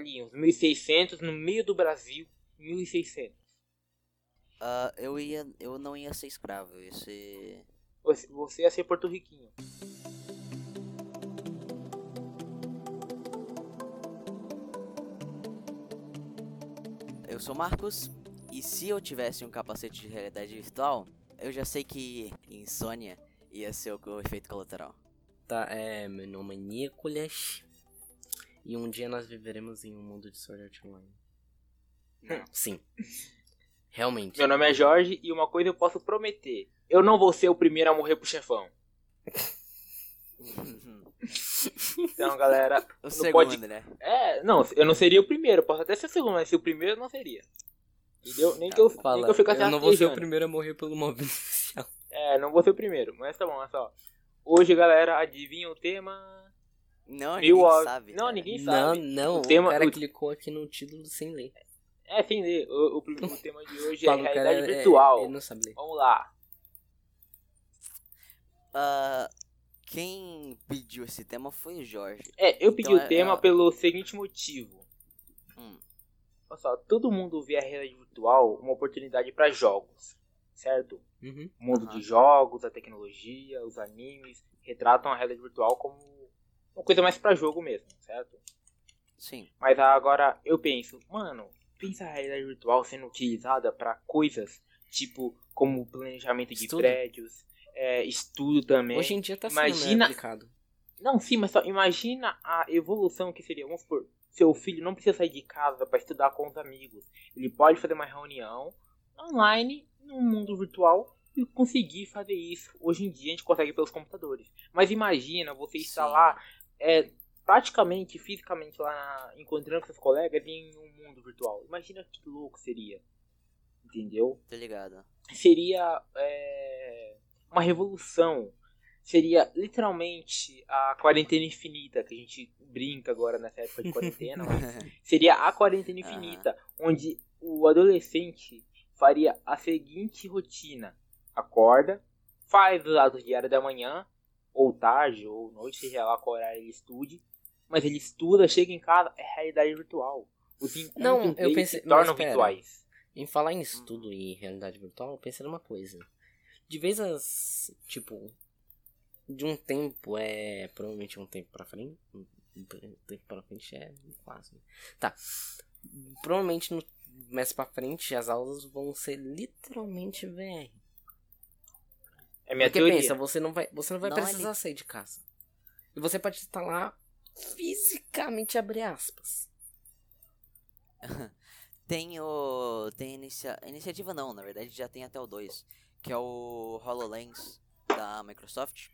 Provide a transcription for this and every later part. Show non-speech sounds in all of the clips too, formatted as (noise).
ali, uns 1600, no meio do Brasil, 1600. Ah, eu ia. Eu não ia ser escravo, eu ia ser. Você, você ia ser porto-riquinho. Eu sou Marcos, e se eu tivesse um capacete de realidade virtual, eu já sei que insônia ia ser o, o efeito colateral. Tá, é, meu nome é Nicolas. E um dia nós viveremos em um mundo de Sword Art Online. Não. (laughs) Sim. Realmente. Meu nome é Jorge e uma coisa eu posso prometer. Eu não vou ser o primeiro a morrer pro chefão. (laughs) Então, galera, o segundo, pod- né? É, não, eu não seria o primeiro, posso até ser o segundo, mas se o primeiro eu não seria. Entendeu? Nem que eu, nem Fala, que eu ficasse eu não vou ser o primeiro a morrer pelo mob. (laughs) É, não vou ser o primeiro, mas tá bom, olha só. Hoje, galera, adivinha o tema? Não, ninguém sabe. Não, cara. ninguém Não, sabe. não, O o, tema- cara o- clicou aqui no título sem ler. É, sem ler. O, o, o tema de hoje (laughs) é o cara realidade é- virtual. ele não sabe ler. Vamos lá. Ah, quem pediu esse tema foi o Jorge. É, eu pedi Então, o é- tema é- pelo seguinte motivo. Hum. Olha só, todo mundo vê a realidade virtual uma oportunidade para jogos, certo? Uhum. O mundo de jogos, a tecnologia, os animes retratam a realidade virtual como uma coisa mais pra jogo mesmo, certo? Sim. Mas agora eu penso, mano, pensa a realidade virtual sendo utilizada pra coisas tipo como planejamento de Estudo. prédios, é, estudo também. Hoje em dia tá sendo Imagina- né, aplicado. Não, sim, mas só imagina a evolução que seria. Vamos supor, seu filho não precisa sair de casa pra estudar com os amigos. Ele pode fazer uma reunião online no mundo virtual e conseguir fazer isso. Hoje em dia a gente consegue pelos computadores. Mas imagina você estar lá, é, praticamente, fisicamente lá, na- encontrando com seus colegas em um mundo virtual. Imagina que louco seria. Entendeu? Tô ligado. seria é, uma revolução. Seria literalmente a quarentena infinita, que a gente brinca agora nessa época de quarentena. (laughs) seria a quarentena infinita, onde o adolescente faria a seguinte rotina: acorda, faz os atos diários da manhã, ou tarde, ou noite, seja lá qual horário ele estude, mas ele estuda, chega em casa, é realidade virtual. Os encontros Não, eu pensei- se tornam virtuais. Em falar em estudo e realidade virtual, eu pensei numa coisa. De vez as. Tipo. De um tempo é. Provavelmente um tempo pra frente. Um tempo pra frente é fácil. né? Tá. Provavelmente no mais pra frente as aulas vão ser literalmente VR. É minha Porque teoria. pensa, você não vai, você não vai Não é precisar sair de casa. E você pode estar lá fisicamente abre aspas. (laughs) Tem o. Tem inicia... iniciativa não, na verdade já tem até o 2. Que é o HoloLens da Microsoft.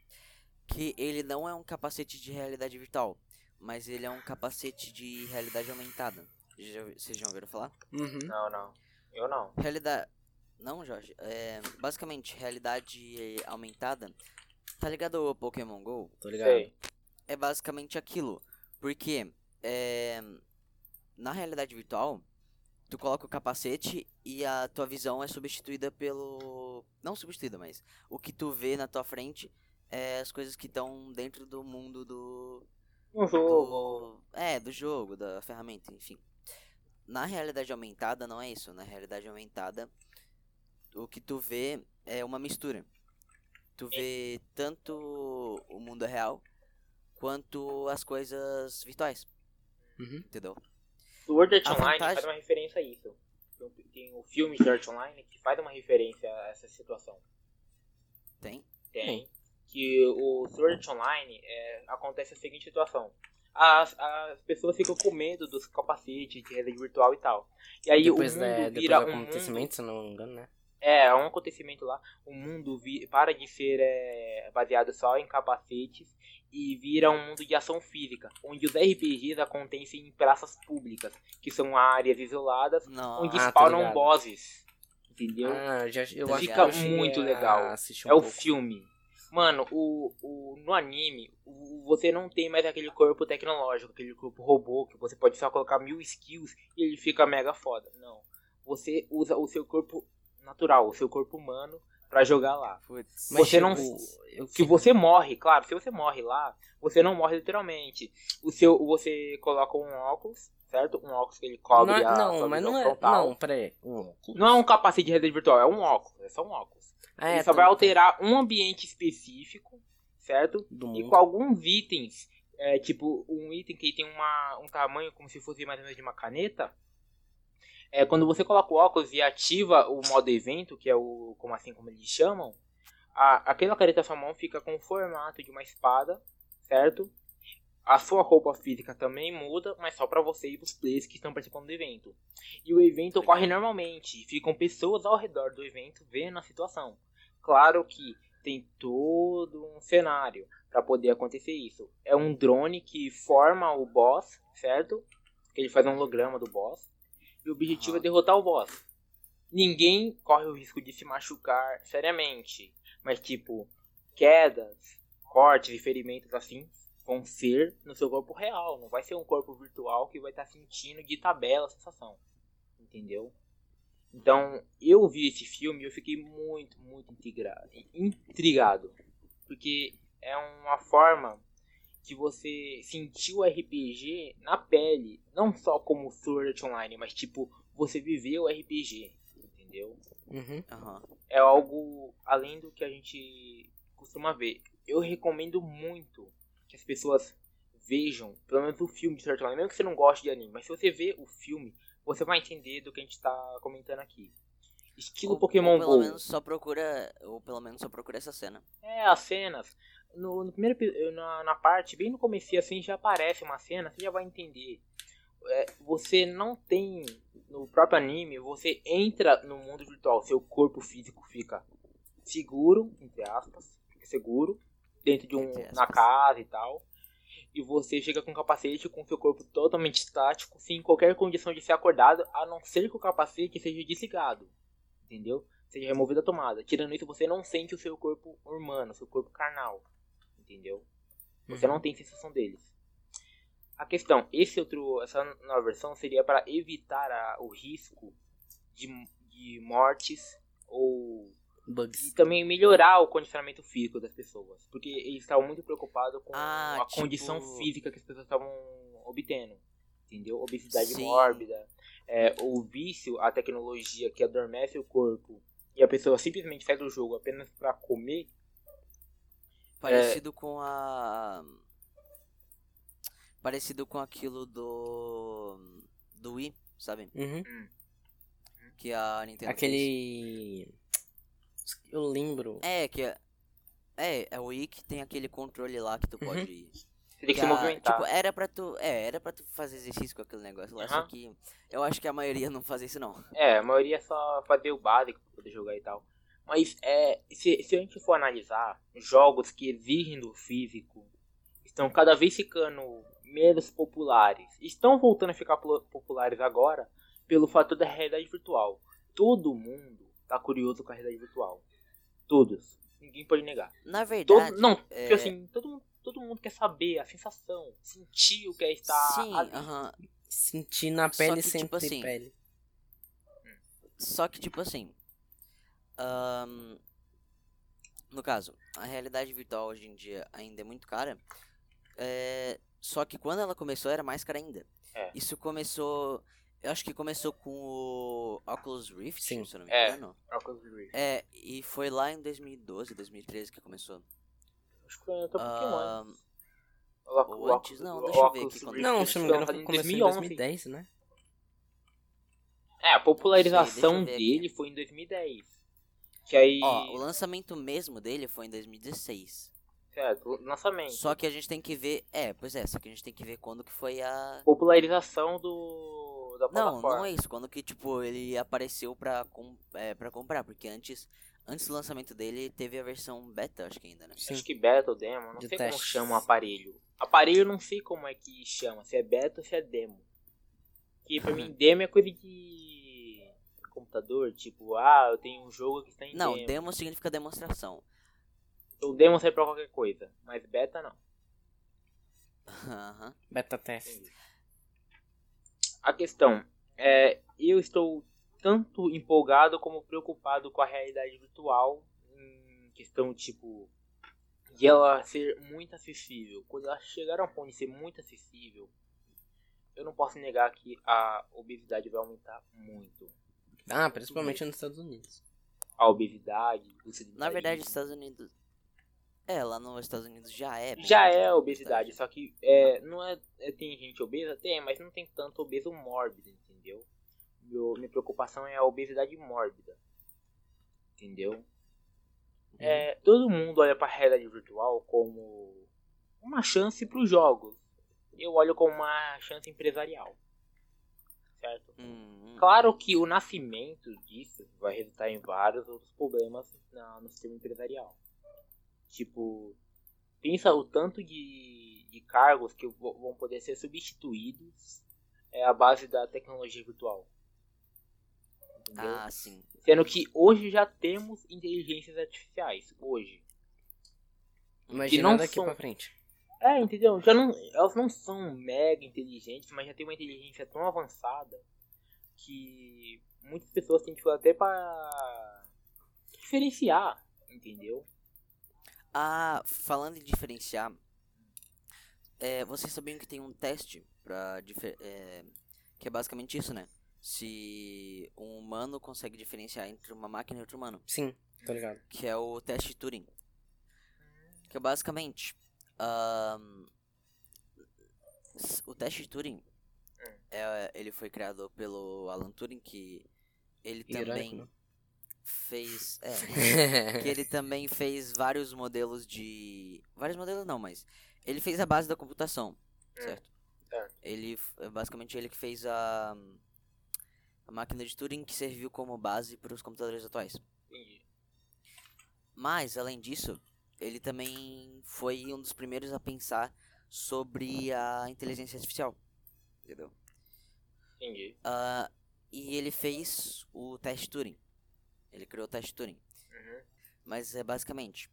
Que ele não é um capacete de realidade virtual. Mas ele é um capacete de realidade aumentada. Já, vocês já ouviram falar? Uhum. Não, não. Eu não. Realidade. Não, Jorge. É, basicamente, realidade aumentada. Tá ligado ao Pokémon GO? Tô ligado. Sei. é basicamente aquilo. Porque é, na realidade virtual, tu coloca o capacete e a tua visão é substituída pelo. Não substituída, mas o que tu vê na tua frente é as coisas que estão dentro do mundo do. Um jogo. do é, do jogo, da ferramenta, enfim. Na realidade aumentada não é isso. Na realidade aumentada, o que tu vê é uma mistura. Tu vê tanto o mundo real quanto as coisas virtuais, Uhum. entendeu? Sword Art A Online vantagem- faz uma referência a isso. Tem- o filme de Art Online que faz uma referência a essa situação. Tem? Tem. Que o Sword Art Online é, acontece a seguinte situação. As, as pessoas ficam com medo dos capacetes de realidade virtual e tal. E aí Depois, o mundo da, depois vira do um mundo acontecimento, se eu não me engano, né? É, é um acontecimento lá. O mundo para de ser é, baseado só em capacetes e vira um mundo de ação física, onde os RPGs acontecem em praças públicas, que são áreas isoladas, Não. onde Ah, spawnam bosses. Entendeu? Ah, já, eu eu cheguei muito legal. um é o pouco. filme. Mano, o, o, no anime, o- você não tem mais aquele corpo tecnológico, aquele corpo robô, que você pode só colocar mil skills e ele fica mega foda. Não. Você usa o seu corpo natural, o seu corpo humano, pra jogar lá. Putz. Você não- tipo, eu Se você morre, claro, se você morre lá, você não morre literalmente. O seu, você coloca um óculos, certo? Um óculos que ele cobre não, é- a não, sua mas não é. frontal. Não, peraí. Um? Não é um capacete de realidade virtual, é um óculos, é só um óculos. Ah, ele é, só tá- vai alterar um ambiente específico, certo? Do E mundo. com alguns itens, é, tipo um item que tem uma, um tamanho como se fosse mais ou menos de uma caneta. É, quando você coloca o óculos e ativa o modo evento, que é o como assim como eles chamam, a, aquela caneta na sua mão fica com o formato de uma espada, certo? A sua roupa física também muda, mas só para você e os players que estão participando do evento. E o evento ocorre normalmente, ficam pessoas ao redor do evento vendo a situação. Claro que tem todo um cenário para poder acontecer isso. É um drone que forma o boss, certo? Ele faz um holograma do boss. E o objetivo Aham. é derrotar o boss. Ninguém corre o risco de se machucar seriamente. Mas tipo, quedas, cortes e ferimentos assim vão ser no seu corpo real. Não vai ser um corpo virtual que vai estar sentindo de tabela a sensação. Entendeu? Então, eu vi esse filme e eu fiquei muito, muito intrigado, intrigado. Porque é uma forma que você sentiu o RPG na pele. Não só como Sword Art Online, mas tipo, você viveu o RPG. Entendeu? Uhum. Aham. é algo além do que a gente costuma ver. Eu recomendo muito que as pessoas vejam, pelo menos o filme de Sword Art Online, mesmo que você não goste de anime, mas se você ver o filme, você vai entender do que a gente tá comentando aqui. Estilo Ou- Pokémon ou pelo Go. menos só procura. Ou pelo menos só procura essa cena. É, as cenas. No, no primeiro epi- na, na parte, bem no começo assim, já aparece uma cena, você já vai entender. É, você não tem no próprio anime, você entra no mundo virtual, seu corpo físico fica seguro, entre aspas, fica seguro, dentro de um. Na casa e tal. E você chega com o capacete com seu corpo totalmente estático, sem qualquer condição de ser acordado, a não ser que o capacete seja desligado. Entendeu? Seja removida a tomada. Tirando isso, você não sente o seu corpo humano, seu corpo carnal. Entendeu? Você Uhum. não tem sensação deles. A questão, esse outro, essa nova versão seria para evitar a- o risco de, de mortes ou e Bugs. também melhorar o condicionamento físico das pessoas, porque eles estavam muito preocupados com Ah, a tipo- condição física que as pessoas estavam obtendo, entendeu? Obesidade Sim. mórbida, é, o vício, a tecnologia que adormece o corpo e a pessoa simplesmente sai do jogo apenas para comer. Parecido com a. Parecido com aquilo do. Do Wii, sabe? Uhum. Que a Nintendo. fez. Aquele. Eu lembro. É, que é. É, é o Wii que tem aquele controle lá que tu Uhum. pode. Você tem que se a- movimentar. Tipo, era pra tu. É, era pra tu fazer exercício com aquele negócio lá, só Aham. que eu acho que a maioria não faz isso não. É, a maioria é só fazer o básico pra poder jogar e tal. Mas é, se, se a gente for analisar, jogos que exigem do físico estão cada vez ficando menos populares. Estão voltando a ficar populares agora pelo fator da realidade virtual. Todo mundo tá curioso com a realidade virtual. Todos. Ninguém pode negar. Na Todo, verdade. não, é- porque assim, todo mundo, todo mundo quer saber a sensação, sentir o que é estar Sim, ali. aham. Sentir na Só pele que, sem tipo ter assim, pele. Só que, tipo assim. Ahn, no caso, a realidade virtual hoje em dia ainda é muito cara. é, só que quando ela começou era mais cara ainda. É. Isso começou. Eu acho que começou com o Oculus Rift, Sim. se eu não me É. engano. Oculus Rift. É, e foi lá em 2012, 2013 que começou. Acho que foi até um pouquinho antes. Ou antes, não, deixa eu ver aqui quando- Não, se não me engano, lançado começou em 2011. 2010, né? É, a popularização dele foi em 2010. Que aí. ó, o lançamento mesmo dele foi em 2016. Certo, o lançamento. Só que a gente tem que ver. É, pois é, só que a gente tem que ver quando que foi a. Popularização do. Da Não, plataforma. não é isso. Quando que, tipo, ele apareceu pra, com, é, pra comprar. Porque antes, antes do lançamento dele, teve a versão beta, acho que ainda, né? Sim. Acho que beta ou demo, não De sei testes. como chama o aparelho. Aparelho eu não sei como é que chama, se é beta ou se é demo. Que pra mim demo é coisa de computador, tipo, ah, eu tenho um jogo que está em Não, demo. demo significa demonstração. O demo serve pra qualquer coisa, mas beta não. Aham. Beta test. A questão é, eu estou tanto empolgado como preocupado com a realidade virtual questão, tipo, de ela ser muito acessível. Quando ela chegar a um ponto de ser muito acessível, eu não posso negar que a obesidade vai aumentar muito. Ah, principalmente nos Estados Unidos. A obesidade, o Na verdade, os Estados Unidos. É, lá nos Estados Unidos já é. Já é a obesidade, só que é, não é, é- Tem gente obesa? Tem, mas não tem tanto obeso mórbido, entendeu? Meu, minha preocupação é a obesidade mórbida. Entendeu? É, todo mundo olha pra realidade virtual como uma chance para os jogos. Eu olho como uma chance empresarial. Certo? Hum, hum. Claro que o nascimento disso vai resultar em vários outros problemas na- no sistema empresarial. Tipo, pensa o tanto de, de cargos que vão poder ser substituídos é a base da tecnologia virtual. Entendeu? Ah, sim. Sendo que hoje já temos inteligências artificiais. Hoje. Imagina não daqui são- pra frente. É, entendeu? Já não, elas não são mega inteligentes, mas já tem uma inteligência tão avançada que muitas pessoas têm dificuldade até para diferenciar, entendeu? Ah, falando em diferenciar, é, vocês sabiam que tem um teste pra é, que é basicamente isso, né? Se um humano consegue diferenciar entre uma máquina e outro humano, Sim, tô ligado. que é o teste Turing. Que é basicamente s- o teste Turing é, ele foi criado pelo Alan Turing que ele também não? fez é, (laughs) que ele também fez vários modelos de. Vários modelos não, mas. Ele fez a base da computação, Hum, certo? certo. Ele. Basicamente ele que fez a. A máquina de Turing que serviu como base para os computadores atuais. Mas, além disso, ele também foi um dos primeiros a pensar sobre a inteligência artificial. Entendeu? Entendi. Ah, e ele fez o teste Turing. Ele criou o teste Turing. Uhum. Mas é basicamente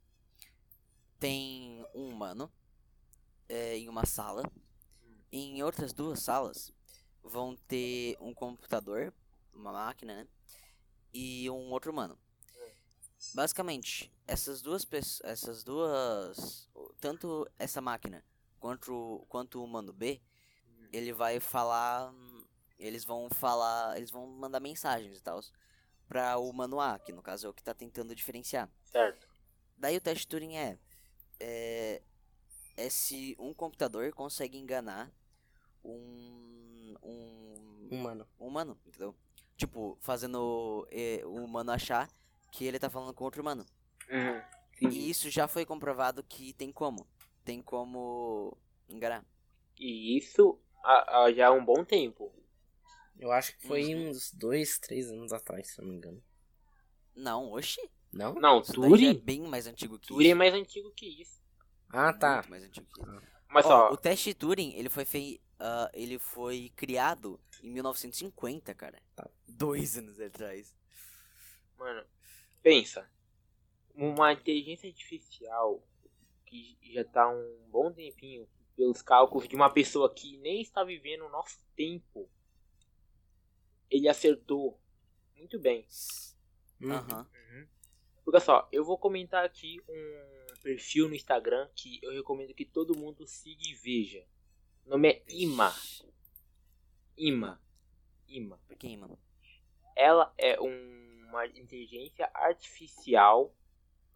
tem um humano é, em uma sala. E em outras duas salas vão ter um computador, uma máquina, né? E um outro humano. Basicamente, essas duas pessoas, essas duas, tanto essa máquina quanto o- quanto o humano B, ele vai falar, eles vão falar, eles vão mandar mensagens e tal para o humano A, que no caso é o que tá tentando diferenciar. Certo. Daí o teste Turing é, é, é se um computador consegue enganar um, um, Humano. um humano, entendeu? Tipo, fazendo eh, o humano achar que ele tá falando com outro humano. Uhum. E isso já foi comprovado que tem como. Tem como enganar. E isso há, há já há um bom tempo. Eu acho que foi Uhum. uns dois, três anos atrás, se eu não me engano. Não, oxi. Não? Não, Isso é Turing, bem mais antigo que Turing é isso. mais antigo que isso. Ah, tá. Muito mais antigo que isso. Mas Ó, só, o teste Turing, ele foi fei... ah, ele foi criado em 1950, cara. Tá. Dois anos atrás. mano, pensa. Uma inteligência artificial que já tá há um bom tempinho pelos cálculos de uma pessoa que nem está vivendo o nosso tempo. Ele acertou muito bem. Uhum. Aham. Porque só, eu vou comentar aqui um perfil no Instagram que eu recomendo que todo mundo siga e veja. O nome é Ima. Ima. Ima. Por quem, mano? Ela é um- uma inteligência artificial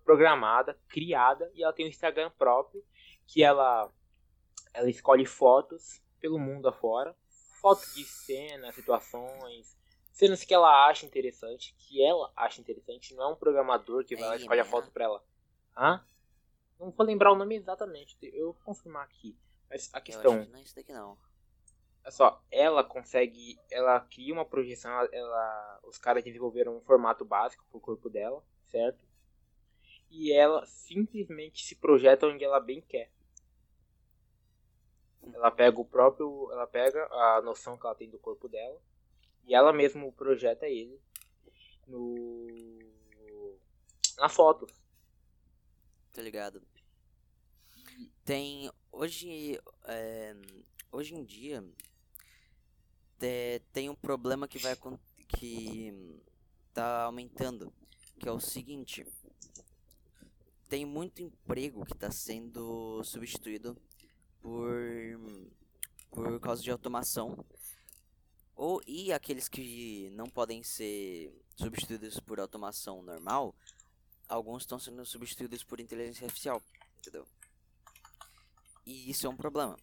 programada, criada e ela tem um Instagram próprio que ela ela escolhe fotos pelo mundo afora, fotos de cenas, situações, cenas que ela acha interessante, que ela acha interessante, não é um programador que vai lá e É escolhe a Ima. foto pra ela. Hã? Não vou lembrar o nome exatamente, eu vou confirmar aqui. Mas a questão não é isso daqui não. Só, ela consegue, ela cria uma projeção, ela, ela- os caras desenvolveram um formato básico pro corpo dela, certo? E ela simplesmente se projeta onde ela bem quer. Ela pega o próprio, ela pega a noção que ela tem do corpo dela e ela mesma projeta ele no na foto. Tá ligado? Tem. Hoje. é, hoje em dia. Te- tem um problema que vai que tá aumentando. Que é o seguinte. tem muito emprego que está sendo substituído por por causa de automação ou e aqueles que não podem ser substituídos por automação normal, alguns estão sendo substituídos por inteligência artificial, entendeu? E isso é um problema.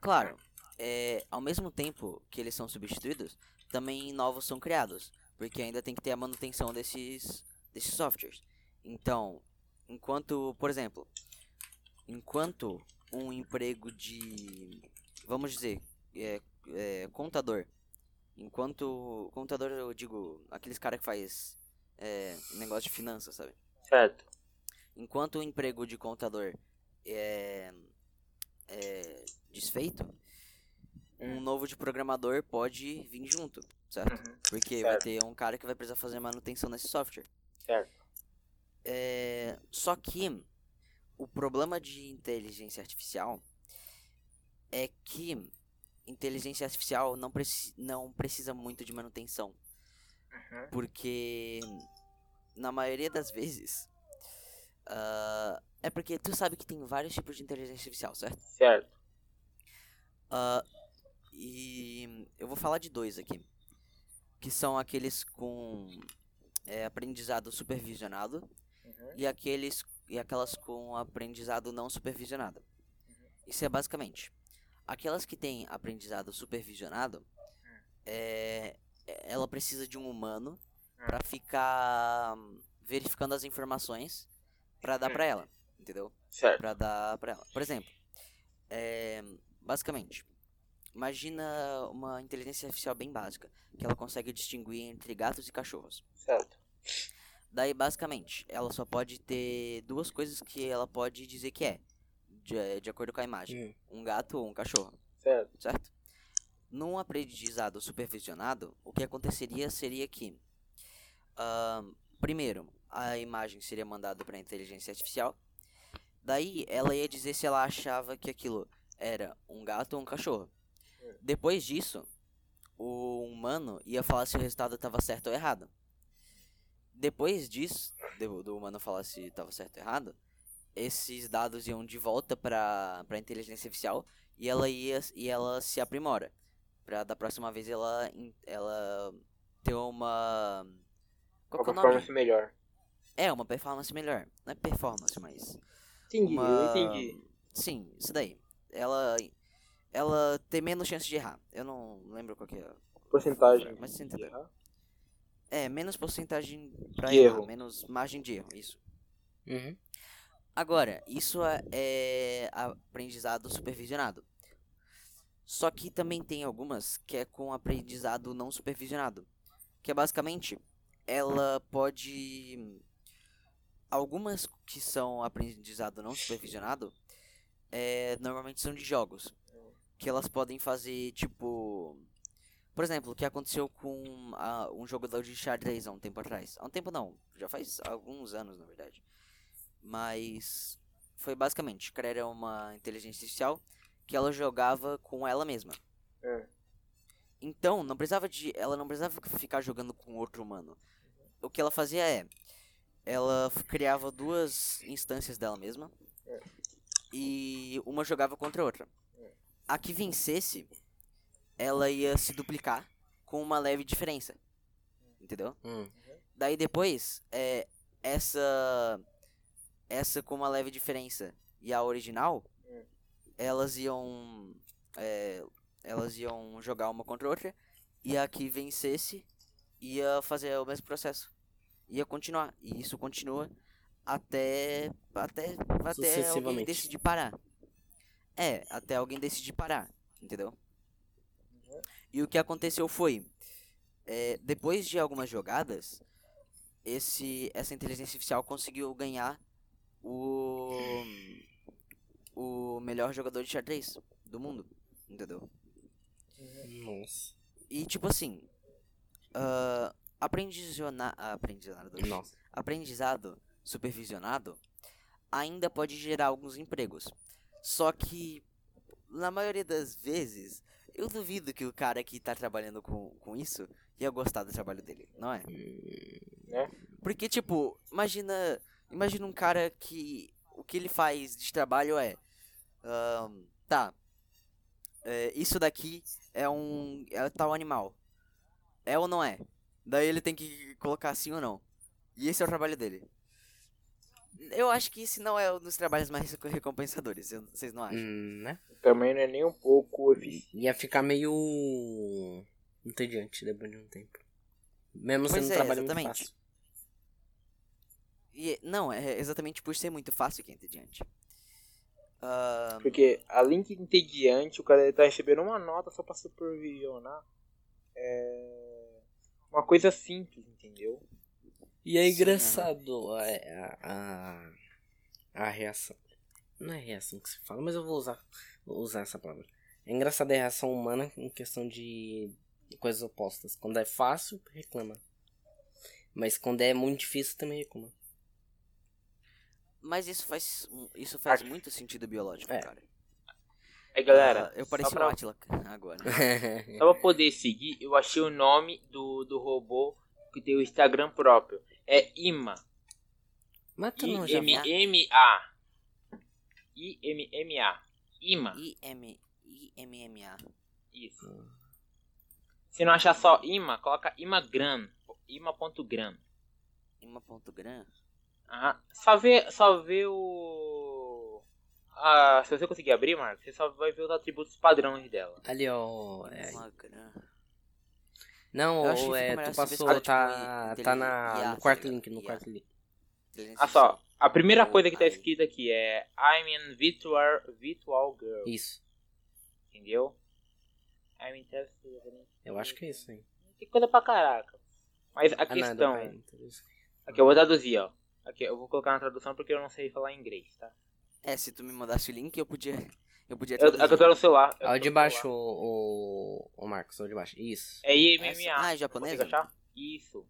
Claro, é, ao mesmo tempo que eles são substituídos, também novos são criados, porque ainda tem que ter a manutenção desses, desses softwares. Então, enquanto, por exemplo, enquanto um emprego de, vamos dizer, é, é, contador, enquanto contador eu digo aqueles cara que faz é, negócio de finanças, sabe? Certo. Enquanto o emprego de contador é, é desfeito, um novo de programador pode vir junto, certo? Uhum. Porque vai Certo. ter um cara que vai precisar fazer manutenção nesse software. Certo. É, só que o problema de inteligência artificial é que inteligência artificial não, preci não precisa muito de manutenção. Uhum. Porque na maioria das vezes. ah, é porque tu sabe que tem vários tipos de inteligência artificial, certo? Certo. Ah, e eu vou falar de dois aqui. Que são aqueles com é, aprendizado supervisionado Uhum. e aqueles e aquelas com aprendizado não supervisionado. Isso é basicamente aquelas que têm aprendizado supervisionado, é, ela precisa de um humano para ficar hum, verificando as informações para dar para ela, entendeu? Certo. Para dar para ela. Por exemplo, é, basicamente, imagina uma inteligência artificial bem básica que ela consegue distinguir entre gatos e cachorros. Certo. Daí, basicamente, ela só pode ter duas coisas que ela pode dizer que é, de, de acordo com a imagem: Hum. um gato ou um cachorro, Certo. certo? Num aprendizado supervisionado, o que aconteceria seria que, ahn, primeiro, a imagem seria mandada para a inteligência artificial, daí ela ia dizer se ela achava que aquilo era um gato ou um cachorro. Depois disso, o humano ia falar se o resultado estava certo ou errado. Depois disso, do, do humano falar se estava certo ou errado, esses dados iam de volta para a inteligência artificial e ela ia e ela se aprimora para da próxima vez ela ela ter uma qual que é Uma performance melhor. É, uma performance melhor. Não é performance, mas Entendi, uma eu entendi. Sim, isso daí. Ela ela tem menos chance de errar. Eu não lembro qual que é. Porcentagem. Mas você de entendeu. errar. É, menos porcentagem pra De errar, erro. menos margem de erro, isso. Uhum. Agora, isso é- é aprendizado supervisionado. Só que também tem algumas que é com aprendizado não supervisionado. Que é basicamente, ela pode. Algumas que são aprendizado não supervisionado, é, normalmente são de jogos. Que elas podem fazer, tipo. Por exemplo, o que aconteceu com a- um jogador de xadrez há um tempo atrás. Há um tempo não, já faz alguns anos na verdade. Mas foi basicamente, criaram uma inteligência artificial que ela jogava com ela mesma. Hum. Então, não precisava de, ela não precisava ficar jogando com outro humano. O que ela fazia é, ela criava duas instâncias dela mesma e uma jogava contra a outra. A que vencesse, ela ia se duplicar com uma leve diferença. Entendeu? Hum. Daí depois, é, essa essa com uma leve diferença e a original, Hum. elas iam é, elas iam jogar uma contra a outra e a que vencesse ia fazer o mesmo processo. Ia continuar. E isso continua até até até alguém decidir parar. É, até alguém decidir parar, entendeu? E o que aconteceu foi, é, depois de algumas jogadas, esse essa inteligência artificial conseguiu ganhar o o melhor jogador de xadrez do mundo, entendeu? Nossa. E tipo assim, ah, aprendizona, aprendizado, Nossa. aprendizado supervisionado ainda pode gerar alguns empregos. Só que na maioria das vezes eu duvido que o cara que tá trabalhando com, com isso ia gostar do trabalho dele, não é? Né? Porque, tipo, imagina imagina um cara que o que ele faz de trabalho é. ahn, tá. é, isso daqui é um. É tal animal. É ou não é? Daí ele tem que colocar sim ou não. E esse é o trabalho dele. Eu acho que esse não é um dos trabalhos mais (laughs) recompensadores, vocês não acham? Hum, né? Também não é nem um pouco eficiente. Ia ficar meio entediante depois de um tempo. Mesmo Pois sendo um é, trabalho muito exatamente. fácil. E, não, é exatamente por ser muito fácil que é entediante. Ahn, Porque além de entediante, o cara tá recebendo uma nota só pra supervisionar. É. Uma coisa simples, entendeu? E é engraçado a, a, a, a reação. Não é reação que se fala, mas eu vou usar, vou usar essa palavra. É engraçado a reação humana em questão de coisas opostas. Quando é fácil, reclama. Mas quando é muito difícil, também reclama. mas isso faz, isso faz Acho- muito sentido biológico, É. cara. Aí galera, Ah, eu pareci pra- um Atila agora. (laughs) Só pra poder seguir, eu achei o nome do, do robô que tem o Instagram próprio. É Ima. Mas tu não já? I-M-M-A. I-M-M-A. Ima. IM, IMMA. Isso. Se não achar só Ima, coloca Imagram. Ima.gram. Ima.gram. Aham. Só vê, só vê o. Ah, se você conseguir abrir, Marcos, você só vai ver os atributos padrões dela. Ali, ó. é- Imagram. Não, Eu acho que ou é, tu passou, tá, tipo, tá na, no tá quarto ligado? link, no quarto link. Ah só, a primeira coisa que tá escrita aqui é I'm an virtual, virtual girl. Isso, Entendeu? I'm interested. eu acho que é isso aí. Tem coisa pra caraca. Mas a Ah, é questão. interessante. Aqui, eu vou traduzir, ó. Aqui, eu vou colocar na tradução porque eu não sei falar inglês, tá? É, se tu me mandasse o link, eu podia. Eu podia Eu, é que eu tô no celular. eu Ah, tô o de baixo, o, o, o Marcos, o de baixo. Isso. É IMMA. Ah, é japonês? Isso.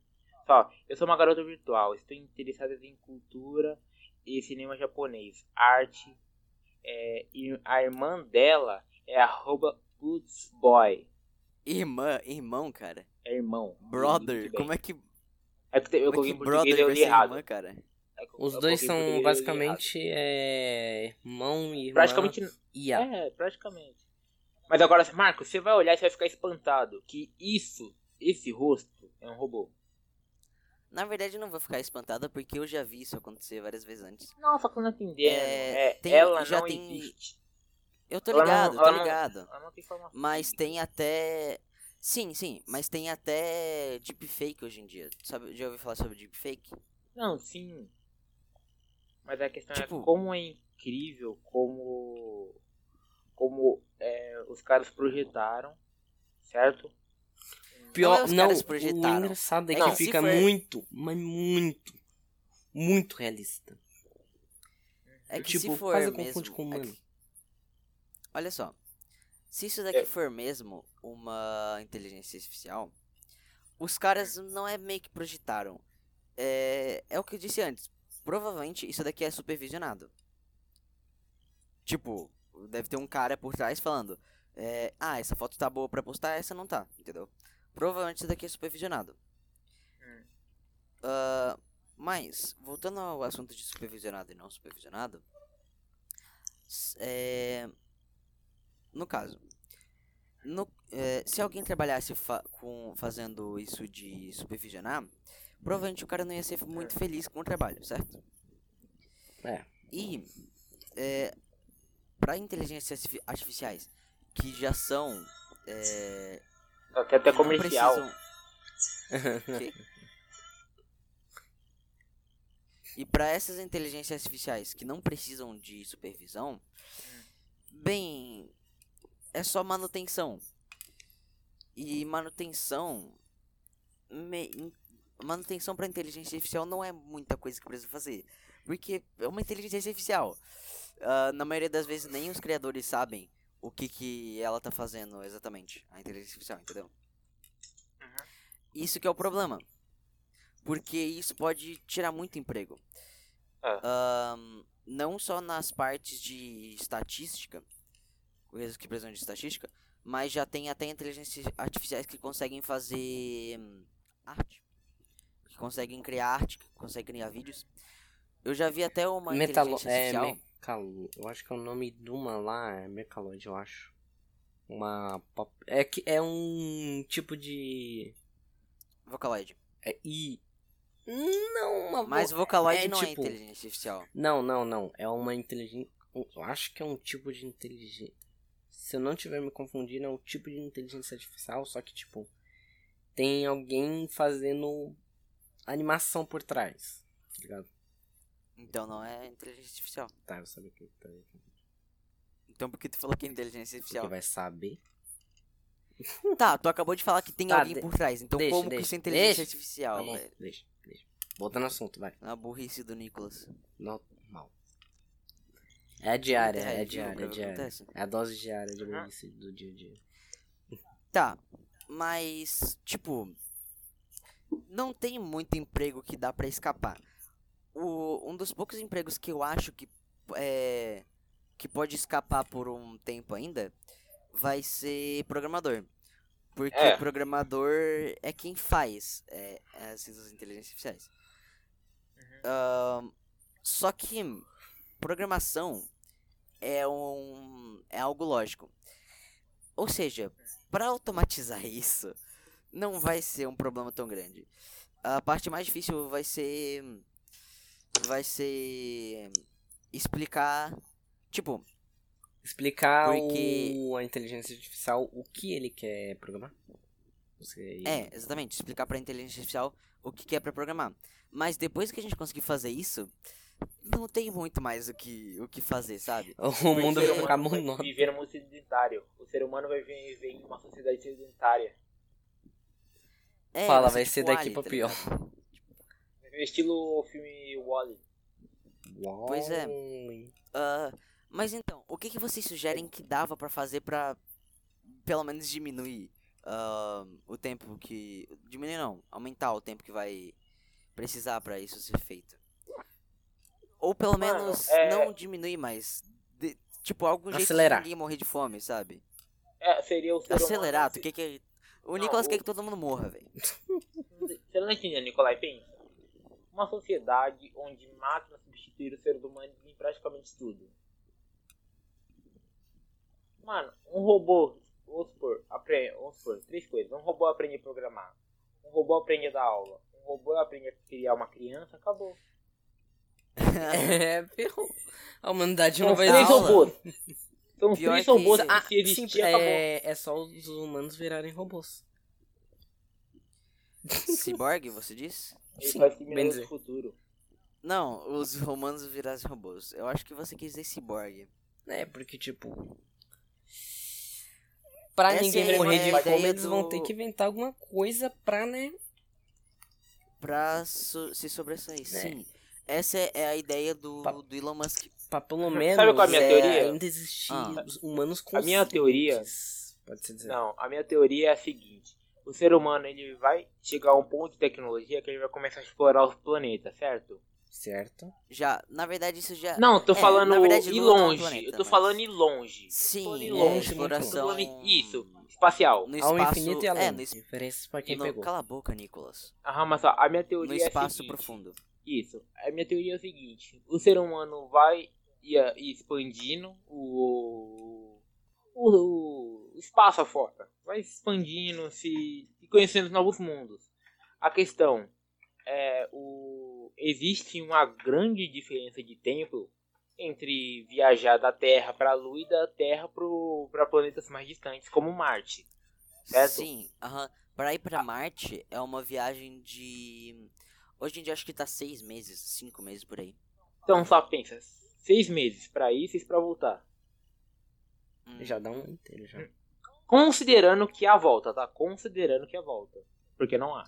Só, eu sou uma garota virtual. Estou interessada em cultura e cinema japonês. Arte. É, e a irmã dela é arroba Putzboy. Irmã, irmão, cara. É irmão. Brother, como é que. É que eu como coloquei é e brother eu li errado. irmã, cara? É eu- Os eu dois coloquei são eu basicamente é, irmão e irmã. Praticamente. IA. É, praticamente. Mas agora, Marcos, você vai olhar e vai ficar espantado que isso, esse rosto, é um robô. Na verdade, eu não vou ficar espantada porque eu já vi isso acontecer várias vezes antes. Não, só que eu não entendendo. É, É, tem- ela já não tem- existe. Eu tô Ela não- ligado, ela tô não- ligado. Ela não tem Mas tem até. Sim, sim, mas tem até deepfake hoje em dia. Sabe, já ouviu falar sobre deepfake? Não, sim. Mas a questão Tipo- é como é incrível como como é, os caras projetaram, certo? Não é Pior, os não, caras o projetaram. engraçado é, É que se fica for- muito, mas muito, muito realista. É que Tipo, se for quase mesmo. confunde com é humano. que- Olha só. Se isso daqui É. for mesmo uma inteligência artificial, os caras não é meio que projetaram. É, é o que eu disse antes. Provavelmente isso daqui é supervisionado. Tipo, deve ter um cara por trás falando: é, Ah, essa foto tá boa pra postar, essa não tá, entendeu? Provavelmente isso daqui é supervisionado. Hum. Ah, mas, voltando ao assunto de supervisionado e não supervisionado, é, no caso, no- é, se alguém trabalhasse fa- com, fazendo isso de supervisionar, provavelmente o cara não ia ser muito feliz com o trabalho, certo? É. E, é, para inteligências artifi- artificiais que já são. É, Até até que não comercial. precisam- (laughs) quê? E para essas inteligências artificiais que não precisam de supervisão, bem, é só manutenção. E manutenção me- manutenção para inteligência artificial não é muita coisa que precisa fazer, porque é uma inteligência artificial. Ah, na maioria das vezes nem os criadores sabem o que que ela tá fazendo exatamente, a inteligência artificial, entendeu? Isso que é o problema. Porque isso pode tirar muito emprego. É. Ahn, não só nas partes de estatística, coisas que precisam de estatística, mas já tem até inteligências artificiais que conseguem fazer hum, arte. Que conseguem criar arte, que conseguem criar vídeos. Eu já vi até uma Metalo inteligência é, artificial. Mecalo... Eu acho que é o nome de uma lá é Mecaloid, eu acho. Uma. pop- É que é um tipo de. Vocaloid. É I. Não, uma. vo- Mas Vocaloid é não é tipo- inteligência artificial. Não, não, não. É uma inteligência. Eu acho que é um tipo de inteligência. Se eu não tiver me confundindo, é um tipo de inteligência artificial, só que, tipo, tem alguém fazendo animação por trás. Tá ligado? Então não é inteligência artificial. Tá, eu sabia que tá. Então por que tu falou que é inteligência Porque artificial? vai saber. Tá, tu acabou de falar que tem Tá, alguém de- por trás. Então deixa, como que deixa, isso é inteligência deixa. artificial, Tá velho? deixa, deixa. Voltando ao assunto, vai. Na burrice do Nicolas. Normal. É a diária, é a diária, é a diária. É a dose diária de Uhum. burrice do dia a dia. Tá, mas, tipo, não tem muito emprego que dá pra escapar. O, um dos poucos empregos que eu acho que é que pode escapar por um tempo ainda vai ser programador. Porque É. programador é quem faz é, essas inteligências artificiais. Ahn, só que programação é um é algo lógico. Ou seja, para automatizar (laughs) isso, não vai ser um problema tão grande. A parte mais difícil vai ser vai ser explicar, tipo, Explicar Porque- o, a inteligência artificial o que ele quer programar. Você... é, exatamente, explicar para inteligência artificial o que que é para programar. Mas depois que a gente conseguir fazer isso, não tem muito mais o que o que fazer, sabe? (laughs) O mundo vai ficar monótono. viver mundo sedentário. O ser humano vai viver em uma sociedade sedentária. É, Fala, vai tipo ser daqui Ali, pra tá pior. ligado? Estilo filme Wally. Pois é. Ah, mas então, o que, que vocês sugerem que dava pra fazer pra pelo menos diminuir ah, o tempo que. Diminuir não, aumentar o tempo que vai precisar pra isso ser feito. Ou pelo Mano, menos é- não diminuir, mas. de- tipo, algum jeito Acelerar. de ninguém morrer de fome, sabe? É, seria o ser Acelerar, tu quer que. O Não, Nicolas o- quer que todo mundo morra, velho. Você não entende, Nicolai? Pensa. Uma sociedade onde máquinas substituíram o ser humano em praticamente tudo. Mano, um robô, vamos supor, aprende, vamos supor, três coisas. Um robô aprende a programar. Um robô aprende a dar aula. Um robô aprende a criar uma criança, acabou. (laughs) É, ferrou. A humanidade não São vai três aula. robôs. São Pior três que- robôs. Ah, se existir, sim, acabou. é, é só os humanos virarem robôs. Cyborg, você diz? Ele Sim, vai se bem dizer. futuro. Não, os romanos virassem robôs. Eu acho que você quis dizer cyborg. É, porque, tipo. Pra Essa ninguém é morrer de fome, eles vão ter que inventar alguma coisa pra, né? Pra so- se sobressair. É. Sim. Essa é- a ideia do, Pa- do Elon Musk. Pra pelo menos Sabe qual é a minha é, teoria? ainda existir Ah. os humanos A minha teoria- conscientes, Pode-se dizer. Não, a minha teoria é a seguinte. O ser humano ele vai chegar a um ponto de tecnologia que ele vai começar a explorar os planetas, certo? Certo? Já, na verdade, isso já. Não, tô É, falando na verdade, ir é longe. planeta, eu tô mas- falando ir longe. Sim, Tô ir é, longe, muito exploração. longe. Isso, espacial. No Ao espaço. infinito e é, além. no, es- Diferenças pra quem no- pegou. Cala a boca, Nicolas. Aham, mas ó, a minha No teoria é a espaço seguinte. profundo. Isso. A minha teoria é o seguinte: o ser humano vai expandindo o, o, o espaço afora. Vai expandindo, se e conhecendo novos mundos. A questão é o existe uma grande diferença de tempo entre viajar da Terra para a Lua e da Terra para planetas mais distantes, como Marte. Certo? Sim, aham. Pra ir pra Marte é uma viagem de. Hoje em dia acho que tá seis meses, cinco meses por aí. Então só pensa, seis meses para ir, seis para voltar. Hum. Já dá um inteiro já. Considerando que há volta, tá? Considerando que há volta. Porque não há.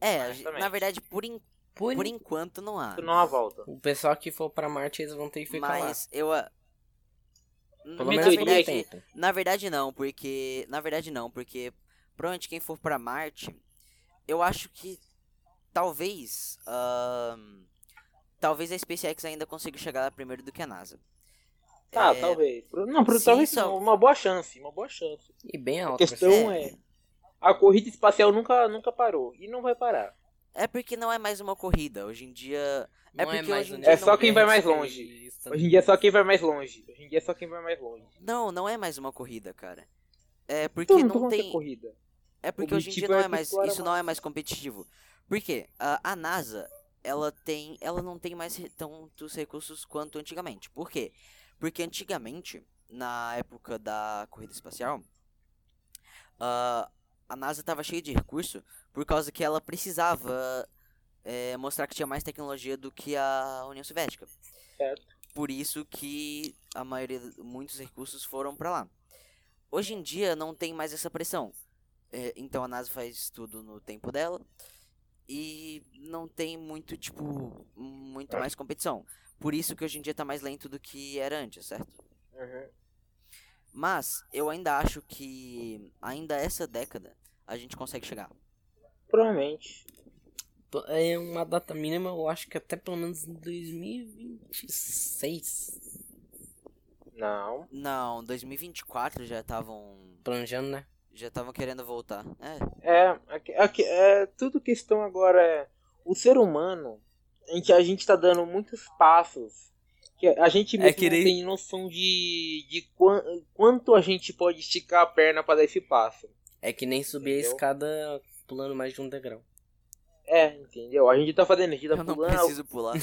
É, na verdade, por, en- Por, por enquanto não há. Não há volta. O pessoal que for pra Marte, eles vão ter que ficar Mas eu. a- lá. Na Pelo menos é verdade. Na verdade não, porque. Na verdade não, porque provavelmente quem for pra Marte, eu acho que talvez. ahn, talvez a SpaceX ainda consiga chegar lá primeiro do que a NASA. Tá, É, talvez. Não, pro- Sim, talvez só- não. Uma boa chance, uma boa chance. E bem A alto. questão É. é. A corrida espacial nunca, nunca parou. E não vai parar. É porque não é mais uma corrida. Hoje em dia. É Não porque mais hoje em um dia É só quem vai mais longe. Hoje em dia é só quem vai mais longe. Hoje em dia é só quem vai mais longe. Não, não é mais uma corrida, cara. É porque Então, não não tem corrida. É porque hoje em dia não é é mais. Isso não é mais competitivo. Por quê? A, a NASA, ela tem. Ela não tem mais tantos recursos quanto antigamente. Por quê? Porque antigamente, na época da corrida espacial, ah, a NASA estava cheia de recurso por causa que ela precisava eh, mostrar que tinha mais tecnologia do que a União Soviética. Certo. Por isso que a maioria, muitos recursos foram para lá. Hoje em dia não tem mais essa pressão. É, então a NASA faz tudo no tempo dela e não tem muito tipo muito mais competição. Por isso que hoje em dia tá mais lento do que era antes, certo? Uhum. Mas eu ainda acho que ainda essa década a gente consegue chegar. Provavelmente. É uma data mínima, eu acho que até pelo menos em 2026. Não. Não, 2024 já estavam Planejando, né? já estavam querendo voltar. É, É, aqui, aqui, é, tudo questão agora é o ser humano, em que a gente tá dando muitos passos, que a gente mesmo que nem- não tem noção de, de quan- quanto a gente pode esticar a perna para dar esse passo. É que nem subir a Entendeu? escada pulando mais de um degrau. É, entendeu? A gente tá fazendo, a gente tá eu não pulando. preciso pular.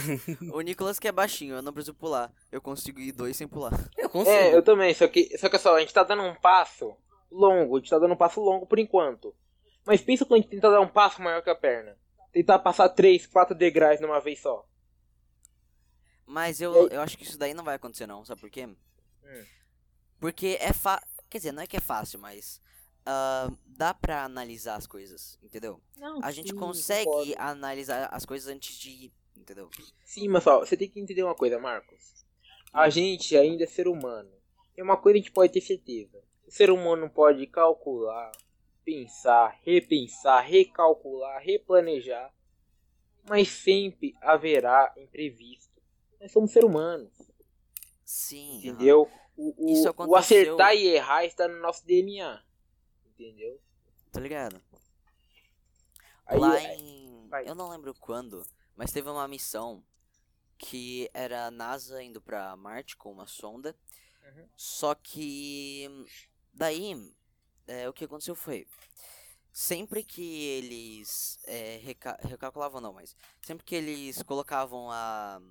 o Nicolas que é baixinho, eu não preciso pular. Eu consigo ir dois sem pular. Eu consigo. É, eu também, só que, só que só, a gente tá dando um passo longo, a gente tá dando um passo longo por enquanto. Mas pensa quando a gente tenta dar um passo maior que a perna. Tentar passar 3, 4 degraus numa vez só. Mas eu, eu acho que isso daí não vai acontecer não, sabe por quê? Hum. Porque é fácil. Quer dizer, não é que é fácil, mas. ah, dá pra analisar as coisas, entendeu? Não, A gente sim, consegue concordo. analisar as coisas antes de ir, entendeu? Sim, mas ó, você tem que entender uma coisa, Marcos. A gente ainda é ser humano. E uma coisa a gente pode ter certeza. O ser humano pode calcular, pensar, repensar, recalcular, replanejar. Mas sempre haverá imprevisto. Nós somos seres humanos, Sim. entendeu? O, o, o acertar e errar está no nosso DNA. Entendeu? Tá ligado? Aí, Lá é, em. vai. Eu não lembro quando, mas teve uma missão que era a NASA indo pra Marte com uma sonda. Uhum. Só que. Daí, é, o que aconteceu foi. Sempre que eles. É, reca recalculavam, não, mas. Sempre que eles colocavam a,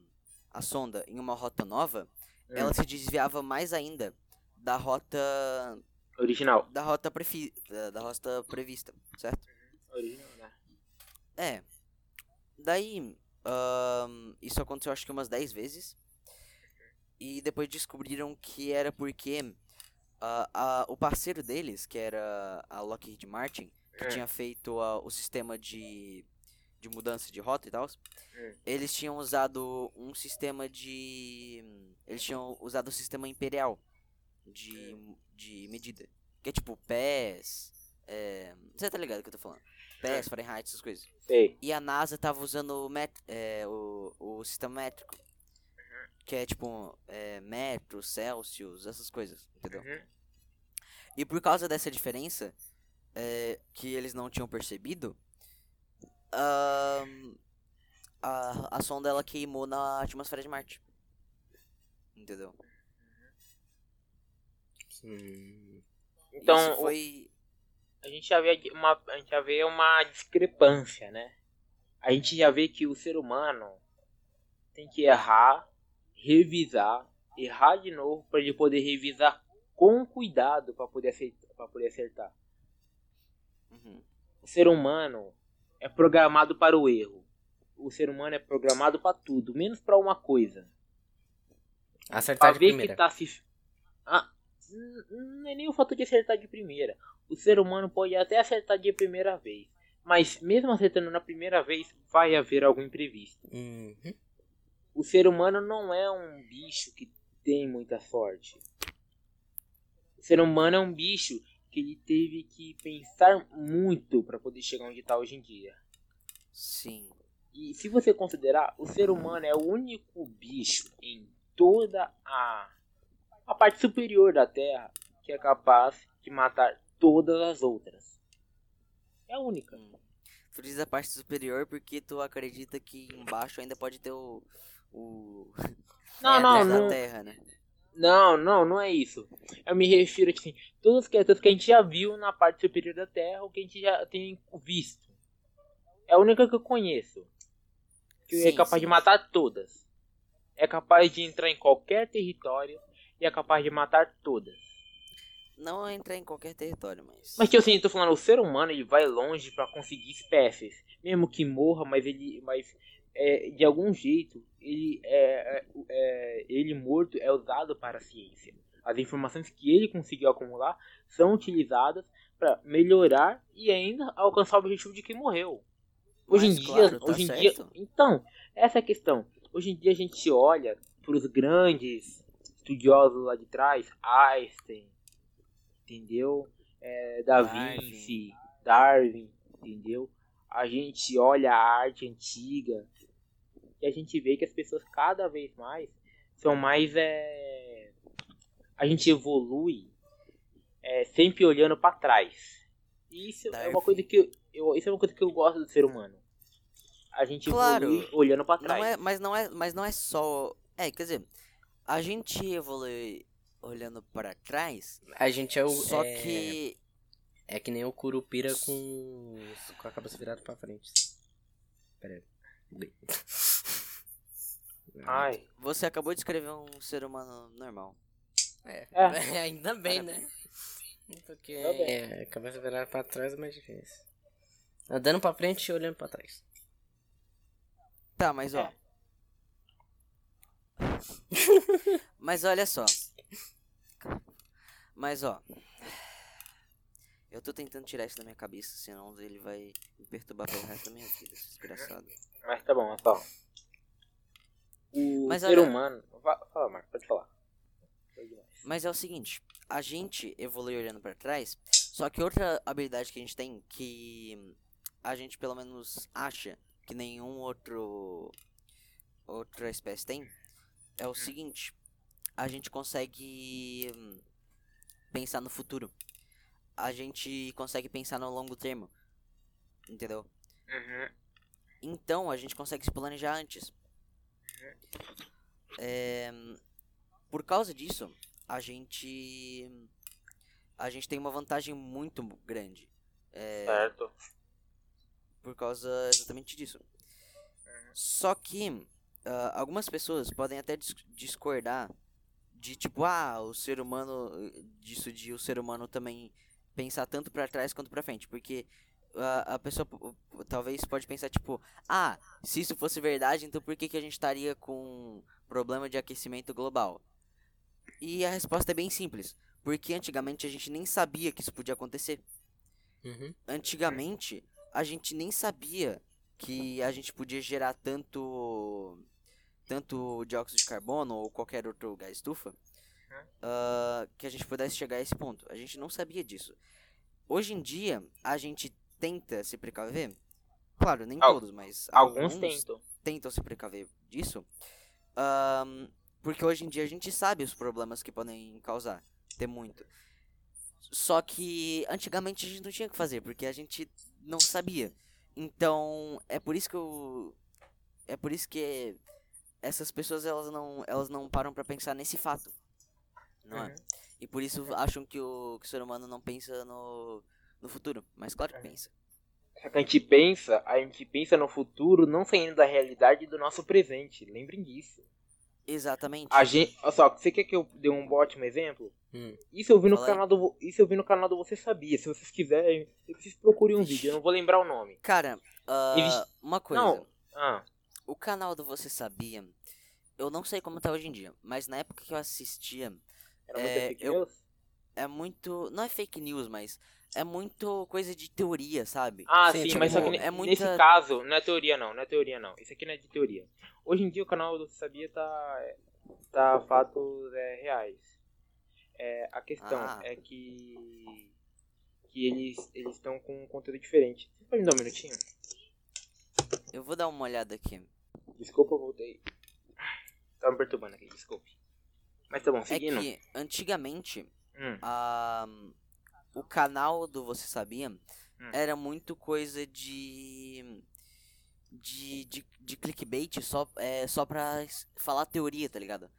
a sonda em uma rota nova, Hum. ela se desviava mais ainda da rota. Original. Da rota, prefi da, da rota prevista, certo? Original, né? É. Daí, isso aconteceu acho que umas 10 vezes. E depois descobriram que era porque a- o parceiro deles, que era a Lockheed Martin, que Hum. tinha feito o sistema de, de mudança de rota e tal, Hum. eles tinham usado um sistema de. Eles tinham usado o sistema imperial de, de medida. Que é tipo pés. É, você tá ligado o que eu tô falando? Pés, Fahrenheit, essas coisas. E a NASA tava usando o, met é, o, o sistema métrico. Que é tipo é, metros, Celsius, essas coisas, entendeu? Uhum. E por causa dessa diferença, é, que eles não tinham percebido, ahn, a, a sonda ela queimou na atmosfera de Marte. Entendeu? Hum, Então, Isso o- foi. a gente já vê uma, a gente já vê uma discrepância, né? A gente já vê que o ser humano tem que errar, revisar, errar de novo para ele poder revisar com cuidado para poder acertar, para poder acertar. Uhum. O ser humano é programado para o erro. O ser humano é programado para tudo, menos para uma coisa. acertar Pra de ver primeira. que tá se. Ah, não é nem o fato de acertar de primeira. O ser humano pode até acertar de primeira vez. Mas mesmo acertando na primeira vez, vai haver algum imprevisto. Uhum. O ser humano não é um bicho que tem muita sorte. O ser humano é um bicho que ele teve que pensar muito para poder chegar onde está hoje em dia. Sim. E se você considerar, o ser humano é o único bicho em toda a, a parte superior da Terra que é capaz de matar todas as outras. É a única. Hum. Tu diz a parte superior porque tu acredita que embaixo ainda pode ter o. o. Não, (laughs) é, não, não. terra, né? Não, não, não é isso. Eu me refiro, assim, todas as criaturas que a gente já viu na parte superior da Terra ou que a gente já tem visto. É a única que eu conheço. Que é Sim, capaz sim. de matar todas. É capaz de entrar em qualquer território e é capaz de matar todas. Não entrar em qualquer território, mas. Mas que assim, eu tô falando, o ser humano ele vai longe pra conseguir espécies. Mesmo que morra, mas ele. Mas é, de algum jeito, ele é, é, é, ele morto é usado para a ciência. As informações que ele conseguiu acumular são utilizadas para melhorar e ainda alcançar o objetivo de quem morreu. Hoje em Mas, dia, claro, tá hoje em dia, então, essa é a questão. Hoje em dia a gente olha para os grandes estudiosos lá de trás, Einstein, entendeu? É, da Darwin. Vinci, Darwin, entendeu? A gente olha a arte antiga e a gente vê que as pessoas cada vez mais são mais é... a gente evolui é, sempre olhando para trás. E isso é Darwin. uma coisa que eu, eu- isso é uma coisa que eu gosto do ser humano. A gente Claro. evolui olhando para trás. Não é, mas não é, mas não é só. É, quer dizer, a gente evolui olhando para trás, A gente é o. só é, que É que nem o Curupira com, com a cabeça virada pra frente. Pera aí. Bem. Ai, você acabou de escrever um ser humano normal. É. É. (laughs) Ainda bem, né? Porque é, cabeça virada pra trás é mais difícil. Andando pra frente e olhando pra trás. Tá, mas ó. É. (laughs) mas olha só. Mas ó. Eu tô tentando tirar isso da minha cabeça, senão ele vai me perturbar pelo resto da minha vida, desgraçado. mas tá bom, mas ó. O Mas ser olha- humano. Fala, Marco, pode falar. Mas é o seguinte, a gente evolui olhando pra trás, só que outra habilidade que a gente tem que a gente pelo menos acha que nenhum outro outra espécie tem é o seguinte, a gente consegue pensar no futuro. A gente consegue pensar no longo termo. Entendeu? Uhum. Então a gente consegue se planejar antes. É, por causa disso, a gente a gente tem uma vantagem muito grande. É, Certo. por causa exatamente disso. Só que ah, algumas pessoas podem até dis- discordar de tipo, ah, o ser humano disso de o ser humano também pensar tanto pra trás quanto pra frente, porque ah, a pessoa talvez pode pensar tipo, ah, se isso fosse verdade, então por que que a gente estaria com problema de aquecimento global? E a resposta é bem simples, porque antigamente a gente nem sabia que isso podia acontecer Uhum. antigamente a gente nem sabia que a gente podia gerar tanto tanto dióxido de carbono ou qualquer outro gás estufa ah, que a gente pudesse chegar a esse ponto. A gente não sabia disso. Hoje em dia a gente tenta se precaver. Claro, nem Al- todos, mas Alguns tentam. tentam se precaver disso. ahn, porque hoje em dia a gente sabe os problemas que podem causar. Ter muito. Só que antigamente a gente não tinha o que fazer, porque a gente não sabia. Então, é por isso que eu. É por isso que essas pessoas elas não, elas não param pra pensar nesse fato. Não é? Uhum. E por isso acham que o, que o ser humano não pensa no, no futuro. Mas claro que pensa. Só que a gente pensa, a gente pensa no futuro não saindo da realidade do nosso presente. Lembrem disso. Exatamente. A gente, olha só, você quer que eu dê um ótimo exemplo? Hum. Isso eu vi no Fala canal do isso eu vi no canal do Você Sabia. Se vocês quiserem, vocês procurem um vídeo, eu não vou lembrar o nome. Cara, Eles- uma coisa. Não. Ah, O canal do Você Sabia, eu não sei como tá hoje em dia, mas na época que eu assistia, era muita É, fake eu- news? é muito. Não é fake news, mas é muito coisa de teoria, sabe? Ah, Sim, sim, tipo, mas só que é muita- nesse caso, não é teoria não, não é teoria não. Isso aqui não é de teoria. Hoje em dia o canal do Sabia tá tá fatos é, reais. É, a questão Ah. é que que eles eles estão com um conteúdo diferente. Você pode me dar um minutinho? Eu vou dar uma olhada aqui. Desculpa, eu voltei. Tava me perturbando aqui, desculpe. Mas tá bom, É seguindo. que antigamente Hum, a, o canal do Você Sabia Hum. era muito coisa de. De, de, de clickbait só, é, só pra falar teoria, tá ligado?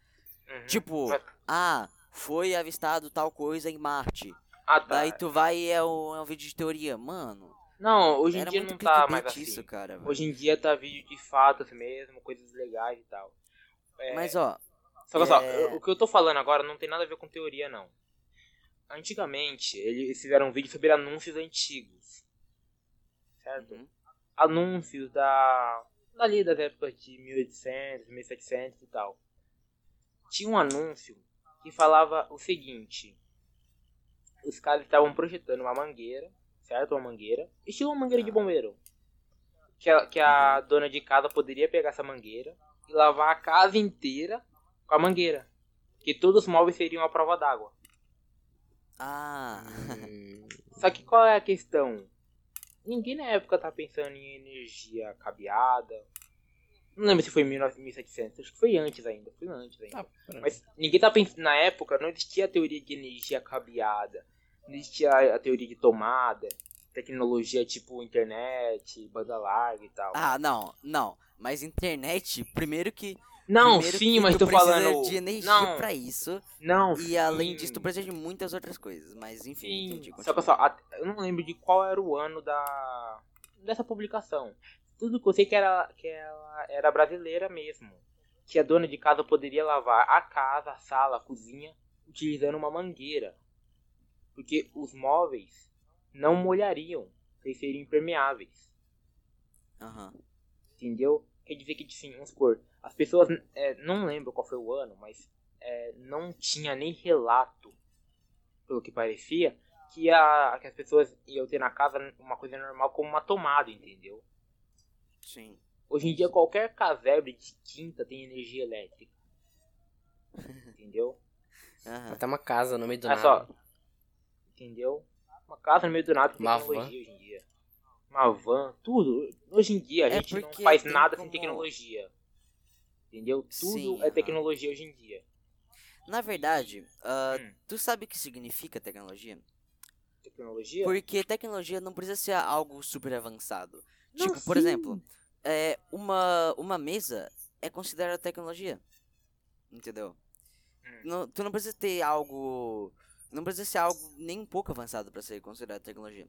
Uhum. Tipo, Mas- ah, foi avistado tal coisa em Marte. Ah, tá. Daí tu vai e é um, é um vídeo de teoria. Mano, Não, hoje em era dia não tá mais assim. isso, cara. Hoje em dia tá vídeo de fatos mesmo, coisas legais e tal. É, Mas ó, Só só, é- eu- o que eu tô falando agora não tem nada a ver com teoria, não. Antigamente, eles fizeram um vídeo sobre anúncios antigos. Certo? uhum, Anúncios da. dali das épocas de 1800, 1700 e tal. Tinha um anúncio que falava o seguinte: os caras estavam projetando uma mangueira, certo? Uma mangueira, estilo uma mangueira de bombeiro. Que a, que a dona de casa poderia pegar essa mangueira e lavar a casa inteira com a mangueira. Que todos os móveis seriam a prova d'água. Ah, Hum, Só que qual é a questão? Ninguém na época tá pensando em energia cabeada. Não lembro se foi em 1700, acho que foi antes ainda, foi antes ainda. tá, Mas ninguém tá pensando, na época não existia a teoria de energia cabeada, não existia a teoria de tomada, tecnologia tipo internet, banda larga e tal. ah, não, não. Mas internet, primeiro que. Não, primeiro sim, mas tô falando. de energia não, pra isso. não. E além sim. disso, tu precisa de muitas outras coisas. Mas enfim, Sim, entendi. só que só, eu não lembro de qual era o ano da dessa publicação. Tudo que eu sei que era que ela era brasileira mesmo, que a dona de casa poderia lavar a casa, a sala, a cozinha utilizando uma mangueira, porque os móveis não molhariam, eles seriam impermeáveis, Aham. entendeu? Quer dizer que sim, vamos supor, as pessoas é, não lembro qual foi o ano, mas é, não tinha nem relato, pelo que parecia, que, a, que as pessoas iam ter na casa uma coisa normal como uma tomada, entendeu? Sim. Hoje em dia qualquer casebre de quinta tem energia elétrica. (laughs) Entendeu? Aham. Até uma casa no meio do Olha nada. só. Entendeu? Uma casa no meio do nada tem Uma tecnologia hoje em dia. Uma van, tudo. Hoje em dia a É gente não faz nada como- sem tecnologia. Entendeu? Tudo Sim, é tecnologia hoje em dia. Na verdade, ah, Hum. tu sabe o que significa tecnologia? Tecnologia? Porque tecnologia não precisa ser algo super avançado. Não, tipo, por sim. exemplo, é, uma, uma mesa é considerada tecnologia. Entendeu? Hum. Não- tu não precisa ter algo. Não precisa ser algo nem um pouco avançado para ser considerado tecnologia.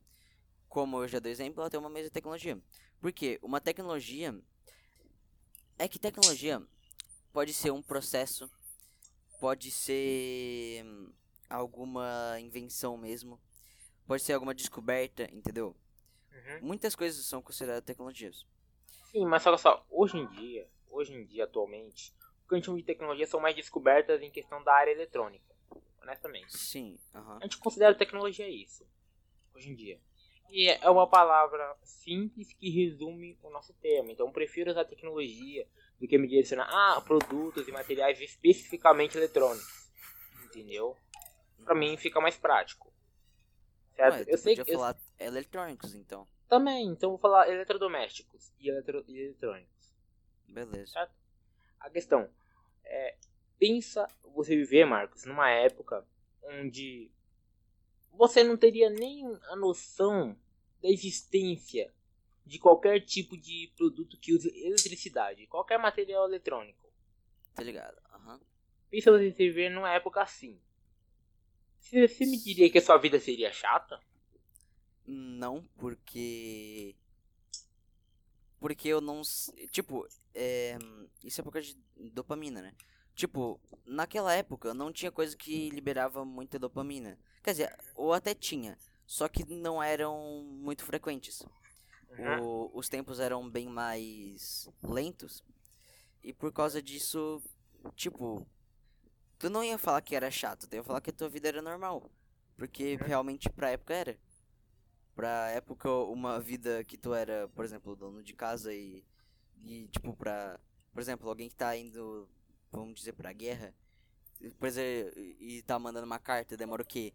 Como eu já dei exemplo, até uma mesa é tecnologia. Porque uma tecnologia. É que tecnologia pode ser um processo, pode ser alguma invenção mesmo, pode ser alguma descoberta, entendeu? Uhum. Muitas coisas são consideradas tecnologias. Sim, mas que só, hoje em dia, hoje em dia, atualmente, o que a gente chama de tecnologia são mais descobertas em questão da área eletrônica. Honestamente. Sim, aham. A gente considera tecnologia isso, hoje em dia. E é uma palavra simples que resume o nosso tema. Então eu prefiro usar tecnologia do que me direcionar a produtos e materiais especificamente eletrônicos. Entendeu? Pra mim fica mais prático. Certo? Ué, eu sei podia que. eu- falar eletrônicos, então. Também, então eu vou falar eletrodomésticos e, eletro- e eletrônicos. Beleza. A questão é, pensa você viver, Marcos, numa época onde você não teria nem a noção da existência de qualquer tipo de produto que use eletricidade, qualquer material eletrônico. Tá ligado? Aham. Pensa você viver numa época assim. Você, você me diria que a sua vida seria chata? Não, porque. Porque eu não. Tipo, é. Isso é por causa de dopamina, né? Tipo, naquela época não tinha coisa que liberava muita dopamina. Quer dizer, ou até tinha, só que não eram muito frequentes. O- os tempos eram bem mais lentos. E por causa disso, tipo, tu não ia falar que era chato, tu ia falar que a tua vida era normal. Porque realmente pra época era. Pra época, uma vida que tu era, por exemplo, dono de casa e. E tipo, pra. Por exemplo, alguém que tá indo, vamos dizer, pra guerra. Por exemplo, e tá mandando uma carta, demora o quê?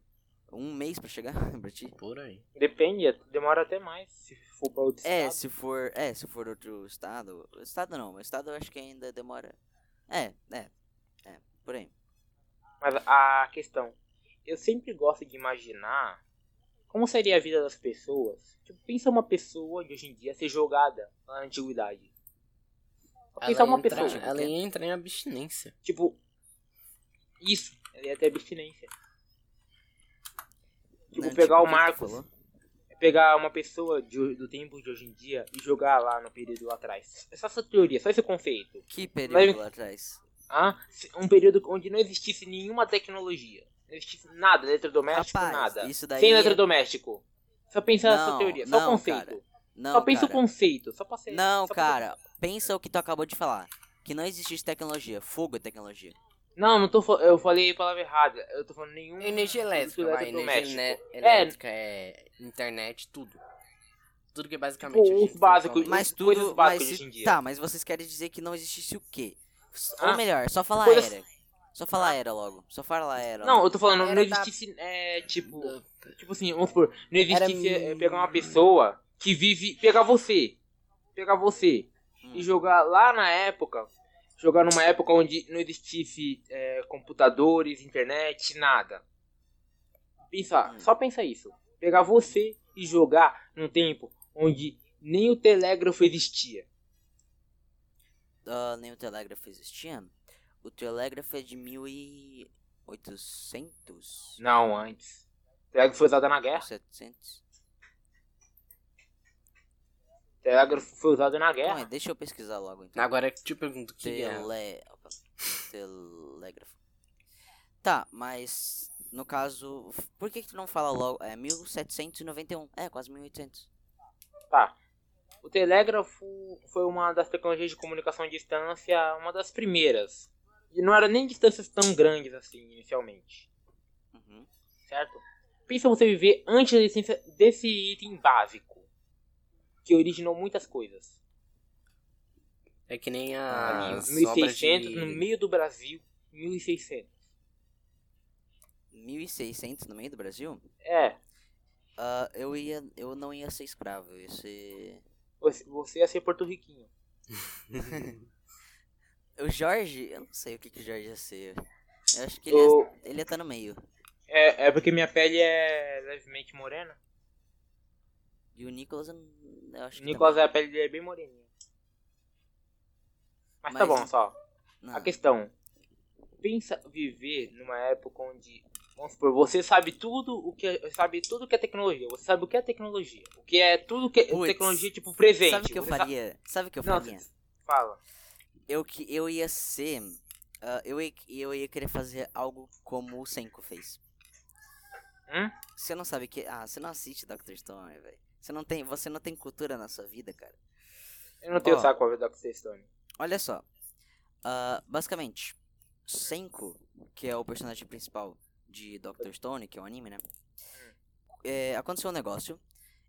Um mês pra chegar (laughs) pra ti? Por aí. Depende, demora até mais se for para outro É, estado. se for. É, se for outro estado. Estado não, estado eu acho que ainda demora. É, é. É, por aí. Mas a questão, eu sempre gosto de imaginar como seria a vida das pessoas? Tipo, pensa uma pessoa de hoje em dia ser jogada na antiguidade. Ela Pensar uma entra, pessoa. ela ia entrar em abstinência. Tipo, isso, ela ia ter abstinência. Tipo, Não, pegar tipo, o Marcos, falou? pegar uma pessoa de- do tempo de hoje em dia e jogar lá no período lá atrás. É só essa teoria, só esse conceito. Que período Mas- lá atrás? Ah, um período onde não existisse nenhuma tecnologia. Não existisse nada, eletrodoméstico, Rapaz, nada. isso daí Sem é- eletrodoméstico. Só nessa Não, teoria, só não, conceito. cara. Não, só pensa o cara. conceito, só pra ser. Não, só cara. Pensa o que tu acabou de falar. Que não existe tecnologia. Fogo é tecnologia. Não, não tô eu falei a palavra errada. Eu tô falando nenhum Energia elétrica, vai, energia É. elétrica, é... internet, tudo. Tudo que é basicamente... Tipo, os básicos. Mas coisas tudo. básicas Mas, de se- hoje em dia. tá, mas vocês querem dizer que não existisse o quê? Ah, Ou melhor, só falar coisas- era. Só falar era logo. Só falar era. Não, eu tô falando, não Era da- existisse. É, tipo. Da- Tipo assim, vamos supor, não existisse Era- é, pegar uma pessoa que vive. Pegar você. Pegar você. E jogar lá na época. Jogar numa época onde não existisse é, computadores, internet, nada. Pensa, Hum. só pensa isso. Pegar você e jogar num tempo onde nem o telégrafo existia. Ah, nem o telégrafo existia. O telégrafo é de 1800? Não, antes. O telégrafo foi usado na guerra. 700? O telégrafo foi usado na guerra. aí, deixa eu pesquisar logo então. Agora eu te pergunto, que é... Tele... opa, Telégrafo. Tá, mas no caso, por que que tu não fala logo? É 1791. É, quase 1800. Tá. O telégrafo foi uma das tecnologias de comunicação à distância, uma das primeiras. E não era nem distâncias tão grandes assim, inicialmente. Uhum. Certo? Pensa você viver antes da existência desse item básico. Que originou muitas coisas. É que nem a... 1600, no meio do Brasil. 1600. 1600 no meio do Brasil? É. Ah, eu ia, eu não ia ser escravo, eu ia ser... Você, você ia ser porto-riquinho. (laughs) O Jorge, eu não sei o que que o Jorge ia ser. Eu acho que ele O- ia, ele ia estar no meio. É, é porque minha pele é levemente morena. E o Nicolas, eu, não- acho que Nicolas, também. a pele dele é bem moreninha. Mas, tá Mas- bom, só. Não. A questão. Pensa viver numa época onde. Vamos supor, você sabe tudo o que é, sabe tudo que é tecnologia. Você sabe o que é tecnologia. O que é tudo que é Puts, tecnologia tipo presente. Sabe o que eu sa- faria? Sabe o que eu Não, faria? fala. Eu que eu ia ser, ah, eu ia, eu ia querer fazer algo como o Senko fez. Hum? Você não sabe que, ah, você não assiste Dr. Stone, velho. Você não tem, você não tem cultura na sua vida, cara. Eu não tenho Ó. saco pra ver Dr. Stone. Olha só. Ah, basicamente, Senko, que é o personagem principal de Dr. Stone, que é o anime, né? É, aconteceu um negócio.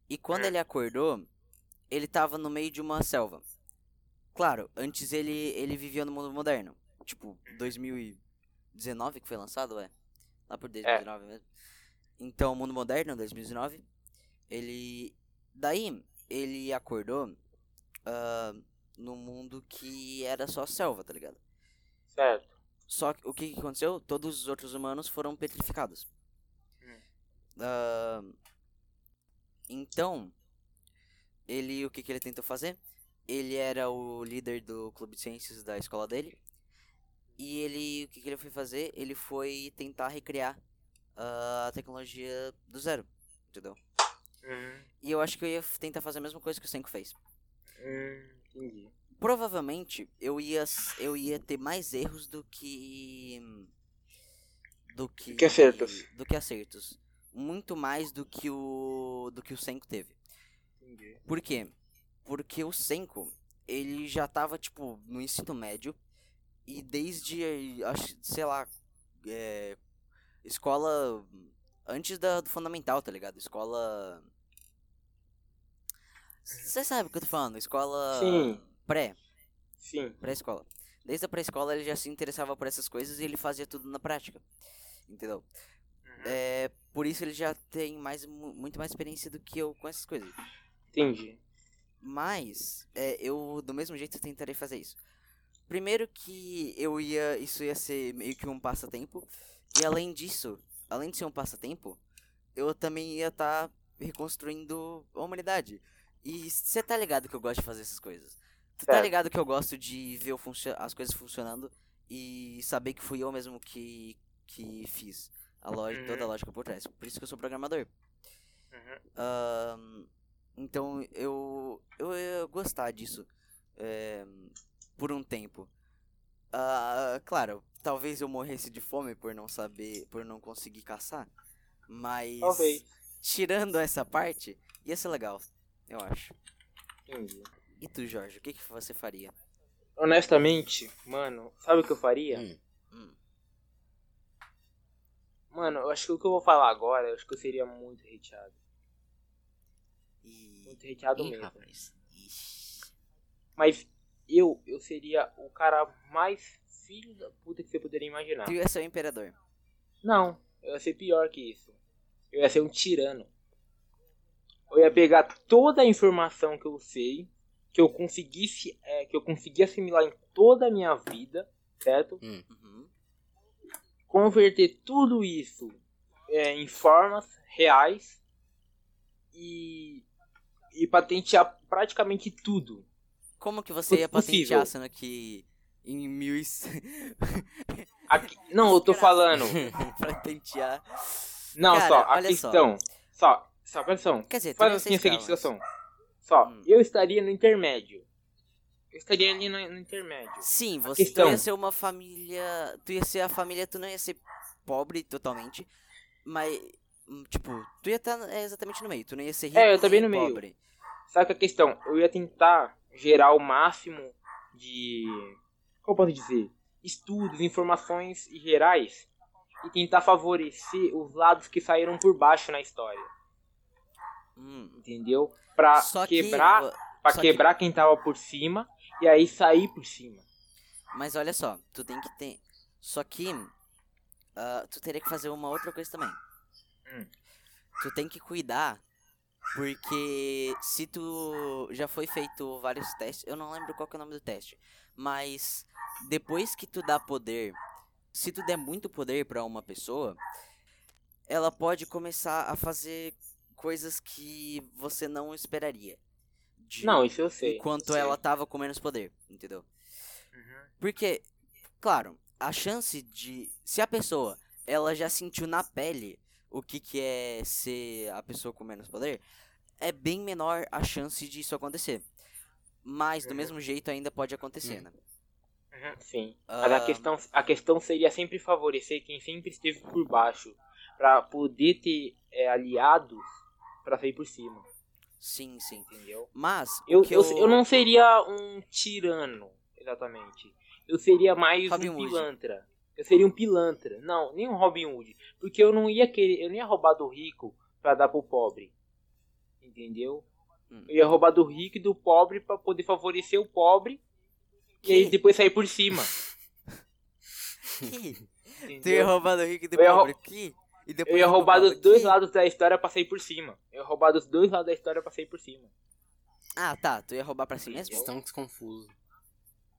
E quando ele acordou, ele tava no meio de uma selva. Claro, antes ele, ele vivia no mundo moderno. Tipo, 2019 que foi lançado, é? Lá por 2019 mesmo. Então, mundo moderno, 2019. Ele. Daí, ele acordou ah, no mundo que era só selva, tá ligado? Certo. Só que o que, que aconteceu? Todos os outros humanos foram petrificados. Hum. Ah, então, ele o que, que ele tentou fazer? Ele era o líder do clube de ciências da escola dele. E ele o que, que ele foi fazer? Ele foi tentar recriar ah, a tecnologia do zero, entendeu? Hum, E eu acho que eu ia tentar fazer a mesma coisa que o Senko fez. hum, entendi. provavelmente eu ia eu ia ter mais erros do que do que que acertos. do que acertos muito mais do que o do que o Senko teve Entendi. por quê porque o Senko ele já tava tipo no ensino médio e desde acho sei lá é, escola antes da, do fundamental tá ligado escola você sabe o que eu tô falando escola Sim. pré Sim. pré-escola. Desde a pré-escola ele já se interessava por essas coisas e ele fazia tudo na prática. Entendeu? Uhum. É, por isso ele já tem mais, mu- muito mais experiência do que eu com essas coisas. Entendi. Mas é, eu do mesmo jeito tentarei fazer isso. Primeiro que eu ia. Isso ia ser meio que um passatempo. E além disso, além de ser um passatempo, eu também ia estar reconstruindo a humanidade. E você tá ligado que eu gosto de fazer essas coisas. Tu tá ligado que eu gosto de ver as coisas funcionando e saber que fui eu mesmo que, que fiz a lógica, toda a Uhum. lógica por trás. Por isso que eu sou programador. Uhum. Então eu, eu ia gostar disso é, por um tempo. Ah, claro, talvez eu morresse de fome por não saber, por não conseguir caçar. Mas Talvez. tirando essa parte, ia ser legal, eu acho. Entendi. E tu, Jorge, o que, que você faria? Honestamente, mano, sabe o que eu faria? Hum. Hum, Mano, eu acho que o que eu vou falar agora, eu acho que eu seria muito hateado. e... Muito hateado Ih, mesmo. rapaz. Mas eu, eu seria o cara mais filho da puta que você poderia imaginar. Tu ia ser o imperador. Não, eu ia ser pior que isso. Eu ia ser um tirano. Eu ia pegar toda a informação que eu sei, que eu conseguisse, é, que eu consegui assimilar em toda a minha vida, certo? Uhum. Converter tudo isso é, em formas reais e, e patentear praticamente tudo. Como que você ia Possível. patentear, sendo que em mil e... (laughs) Aqui- não, eu tô falando. (laughs) patentear... Não, Cara, só, a questão. Só, só, presta atenção. Quer dizer, Faz assim a seguinte situação. Só, Hum. eu estaria no intermédio. Eu estaria ali no, no intermédio. Sim, você questão- ia ser uma família. Tu ia ser a família, tu não ia ser pobre totalmente. Mas, hum, tipo, tu ia estar exatamente no meio. Tu não ia ser rico É, eu também no meio. pobre. Sabe que a questão? Eu ia tentar gerar o máximo de. Como posso dizer? Estudos, informações gerais e tentar favorecer os lados que saíram por baixo na história. Hum. Entendeu? Pra Só que. quebrar, que- quebrar quem tava por cima e aí sair por cima. Mas olha só, tu tem que ter. Só que. ah, tu teria que fazer uma outra coisa também. Hum. Tu tem que cuidar. Porque se tu já foi feito vários testes, eu não lembro qual que é o nome do teste, mas depois que tu dá poder, se tu der muito poder pra uma pessoa, ela pode começar a fazer coisas que você não esperaria. de- Não, isso eu sei. enquanto eu sei. ela tava com menos poder, entendeu? Uhum. Porque, claro, a chance de. Se a pessoa ela já sentiu na pele o que, que é ser a pessoa com menos poder, é bem menor a chance disso acontecer. Mas do Uhum. mesmo jeito ainda pode acontecer, Uhum. né? Uhum, Sim. Mas a Ah, questão, a questão seria sempre favorecer quem sempre esteve por baixo. Pra poder ter é, aliados pra sair por cima. Sim, sim. Entendeu? Mas Eu, que eu, eu, eu não seria um tirano, exatamente. Eu seria mais Robin um Hood. pilantra. Eu seria um pilantra. Não, nem um Robin Hood. Porque eu não ia querer. Eu não ia roubar do rico pra dar pro pobre. Entendeu? Hum. Eu ia roubar do rico e do pobre pra poder favorecer o pobre. E aí Que? depois sair por cima. (laughs) Que? Tu ia Entendeu? roubar do rico e do Eu rou- pobre aqui? E depois Eu ia roubar dos dois aqui? lados da história pra sair por cima. Eu ia roubar dos dois lados da história pra sair por cima. Ah, tá. Tu ia roubar pra si mesmo? Estamos confusos.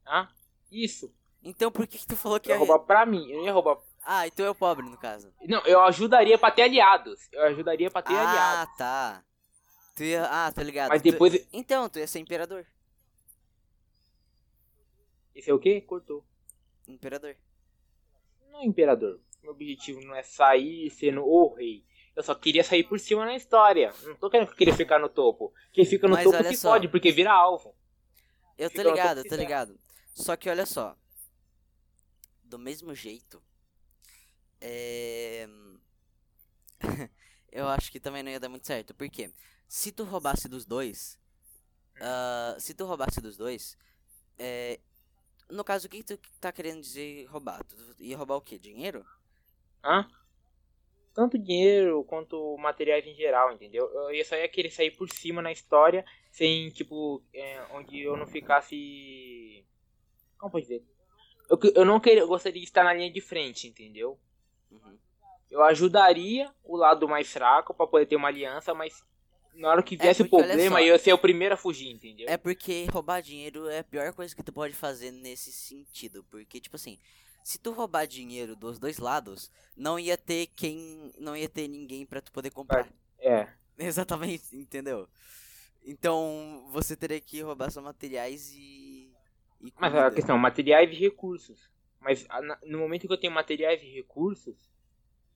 Ah? Isso. Então por que, que tu falou que Eu ia ia... roubar pra mim. Eu ia roubar. Ah, então é o pobre, no caso. Não, eu ajudaria pra ter aliados. Eu ajudaria pra ter ah, aliados. tá. Tu ia... Ah, tô ligado. Mas Tu- depois. Então, tu ia ser imperador. Esse é o quê? Cortou. Imperador. Não, imperador. Meu objetivo não é sair sendo o rei. Eu só queria sair por cima na história. Não tô querendo que queria ficar no topo. Quem fica no Mas topo se só. pode, porque vira alvo. Eu tô ligado, eu tô que ligado. Só que olha só. Do mesmo jeito. É. (laughs) eu acho que também não ia dar muito certo. Por quê? Se tu roubasse dos dois. ah, se tu roubasse dos dois. É. No caso, o que tu tá querendo dizer roubar? Tu ia roubar o quê? Dinheiro? Hã? Tanto dinheiro quanto materiais em geral, entendeu? Eu só ia querer sair por cima na história, sem, tipo, é, onde eu não ficasse. Como pode dizer? Eu, eu não queria, eu gostaria de estar na linha de frente, entendeu? Uhum. Eu ajudaria o lado mais fraco pra poder ter uma aliança, mas na hora que viesse o É porque, olha problema, eu ia ser o primeiro a fugir, entendeu? É porque roubar dinheiro é a pior coisa que tu pode fazer nesse sentido. Porque, tipo assim, se tu roubar dinheiro dos dois lados, não ia ter quem. Não ia ter ninguém pra tu poder comprar. É. (laughs) Exatamente, entendeu? Então você teria que roubar só materiais e. e Mas a questão, materiais e recursos. Mas no momento que eu tenho materiais e recursos,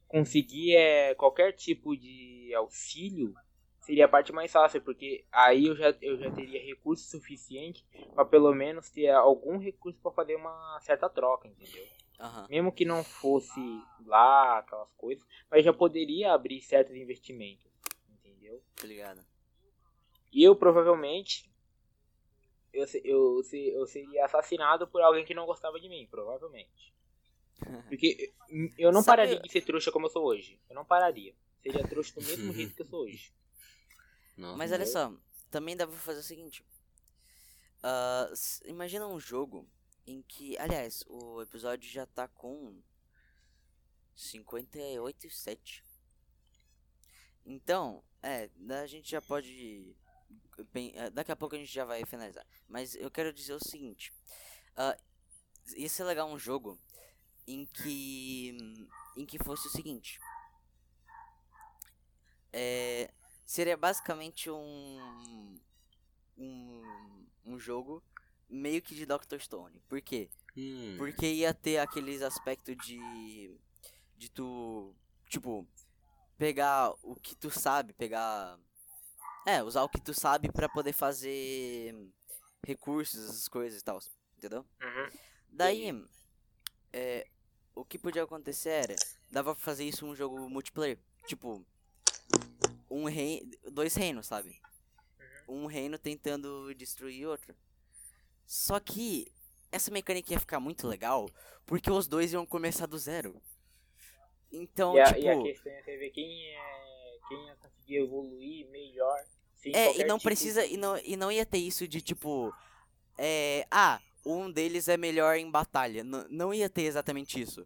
conseguir é, qualquer tipo de auxílio seria a parte mais fácil, porque aí eu já, eu já teria recurso suficiente para pelo menos ter algum recurso para fazer uma certa troca, entendeu? Aham. Mesmo que não fosse lá aquelas coisas, mas já poderia abrir certos investimentos, entendeu? Ligado? E eu provavelmente eu, eu, eu seria assassinado por alguém que não gostava de mim, provavelmente. (laughs) Porque eu não Sabe- pararia de ser trouxa como eu sou hoje. Eu não pararia. Seria trouxa do mesmo (laughs) jeito que eu sou hoje. Nossa. Mas olha só, também dá pra fazer o seguinte. S- imagina um jogo em que. Aliás, o episódio já tá com 58 e 7. Então, é, da- a gente já pode. bem, eh, daqui a pouco a gente já vai finalizar. Mas eu quero dizer o seguinte. ah, ia ser legal um jogo em que. em que fosse o seguinte. É, seria basicamente um, um um jogo meio que de Dr. Stone. Por quê? Hum, Porque ia ter aqueles aspectos de de tu, tipo, pegar o que tu sabe, pegar é, usar o que tu sabe pra poder fazer recursos, essas coisas e tal, entendeu? Uhum. Daí, é, o que podia acontecer era, dava pra fazer isso um jogo multiplayer, tipo, um rei, dois reinos, sabe? Um reino tentando destruir outro. Só que essa mecânica ia ficar muito legal, porque os dois iam começar do zero. Então, E, a, tipo, e a questão é ver quem é. Quem ia conseguir evoluir melhor. É, e não tipo precisa, de- e não, e não ia ter isso de tipo, é, ah, um deles é melhor em batalha. N não ia ter exatamente isso.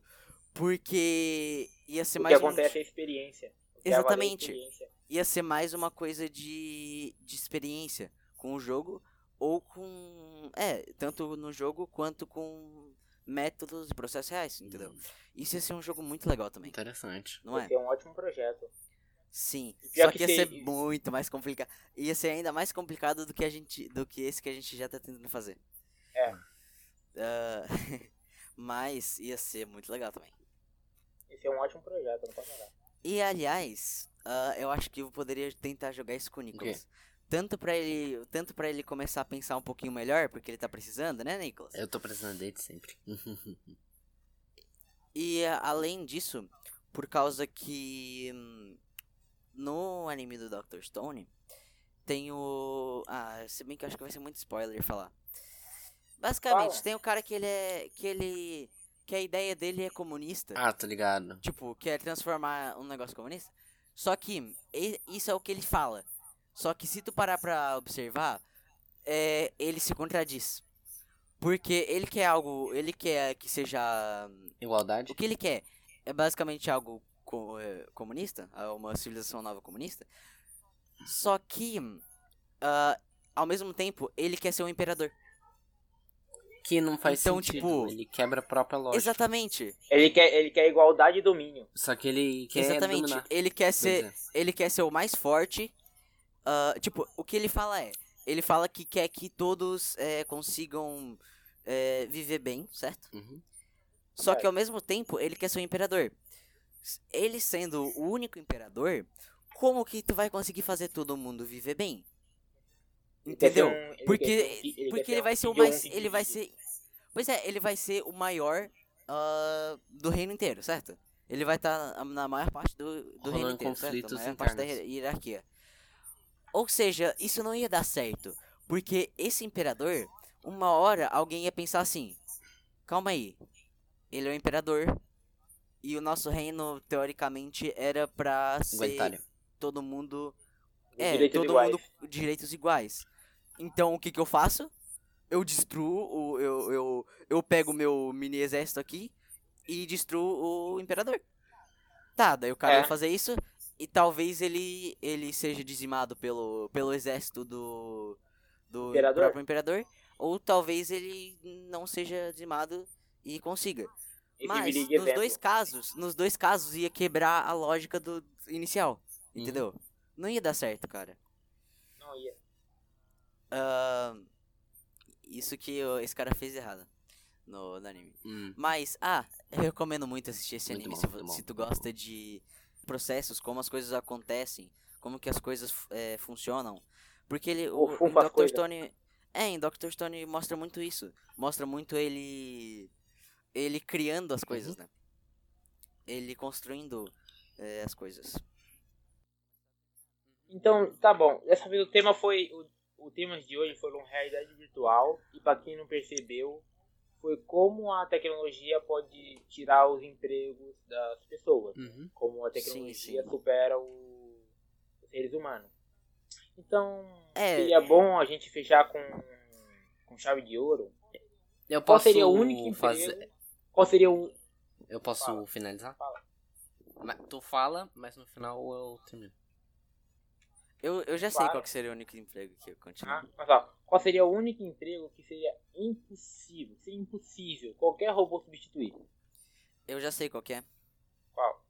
Porque ia ser O mais um, acontece a experiência. O que vai valer é a Exatamente. experiência. ia ser mais uma coisa de, de experiência com o jogo ou com, é, tanto no jogo quanto com métodos e processos reais, entendeu? Isso ia ser um jogo muito legal também, Interessante. não é? ser um ótimo projeto. Sim. Só que que ia ser se- muito mais complicado. Ia ser ainda mais complicado do que a gente, do que esse que a gente já tá tentando fazer. É. Ah, (laughs) mas ia ser muito legal também. Esse é um ótimo projeto, não posso negar. E aliás, ah, eu acho que eu poderia tentar jogar isso com o Nicolas. Tanto pra ele, tanto para ele começar a pensar um pouquinho melhor, porque ele tá precisando, né, Nicolas? Eu tô precisando dele sempre. (laughs) E além disso, por causa que hum, no anime do Dr. Stone tem o. Ah, se bem que eu acho que vai ser muito spoiler falar. Basicamente, Fala. tem o cara que ele é. que ele. que a ideia dele é comunista. ah, tô ligado. Tipo, quer transformar um negócio comunista. Só que e- isso é o que ele fala. Só que se tu parar pra observar, é, ele se contradiz. Porque ele quer algo. Ele quer que seja. Igualdade? O que ele quer é basicamente algo co- é, comunista, uma civilização nova comunista. Só que, ah, ao mesmo tempo, ele quer ser um imperador. Que não faz Então, sentido. tipo, ele quebra a própria lógica. Exatamente, Ele quer, ele quer igualdade e domínio. Só que ele quer exatamente. dominar. Ele quer ser, é. ele quer ser o mais forte. Ah, tipo, o que ele fala é, ele fala que quer que todos é, consigam é, viver bem, certo? Uhum. Só que Certo. ao mesmo tempo ele quer ser um imperador. Ele sendo o único imperador, como que tu vai conseguir fazer todo mundo viver bem? Ele Entendeu? um- ele Porque, fi- ele porque ele vai ser o mais. Ele vai ser. Pois é, ele vai ser o maior ah, do reino inteiro, certo? Ele vai estar na maior parte do, do reino inteiro, certo? Na maior parte da hierarquia. Ou seja, isso não ia dar certo. Porque esse imperador, uma hora alguém ia pensar assim: calma aí, ele é o imperador. E o nosso reino, teoricamente, era pra ser todo mundo. É, direitos todo iguais. mundo direitos iguais. Então o que que eu faço? Eu destruo, o, eu, eu, eu pego o meu mini exército aqui e destruo o imperador. Tá, daí o cara É. vai fazer isso e talvez ele, ele seja dizimado pelo, pelo exército do, do Imperador? próprio imperador. Ou talvez ele não seja dizimado e consiga. Mas nos exemplo. dois casos, nos dois casos ia quebrar a lógica do inicial, Uhum. entendeu? Não ia dar certo, cara. Não ia. Ahn, isso que o- esse cara fez errado no, no anime. Hum. Mas, ah, eu recomendo muito assistir esse Muito anime bom, se, bom, se tu gosta de processos, como as coisas acontecem, como que as coisas eh, funcionam. Porque ele, O o, Dr. Stone, é, em Dr. Stone mostra muito isso. Mostra muito ele ele criando as coisas, Uhum. né? Ele construindo eh, as coisas. Então, tá bom. Dessa vez o tema foi. O, o tema de hoje foram realidade virtual. E pra quem não percebeu, foi como a tecnologia pode tirar os empregos das pessoas. Uhum. Como a Sim, tecnologia sim. supera o- os seres humanos. Então, É. seria bom a gente fechar com, com chave de ouro. Eu Qual posso seria o único emprego? fazer. Qual seria o. Eu posso Fala. finalizar? Fala. Tu fala, mas no final eu termino. Eu, eu já sei Claro. qual que seria o único emprego que eu continuo. Ah, mas ó, qual seria o único emprego que seria impossível? Seria impossível qualquer robô substituir. Eu já sei qual que é. Qual?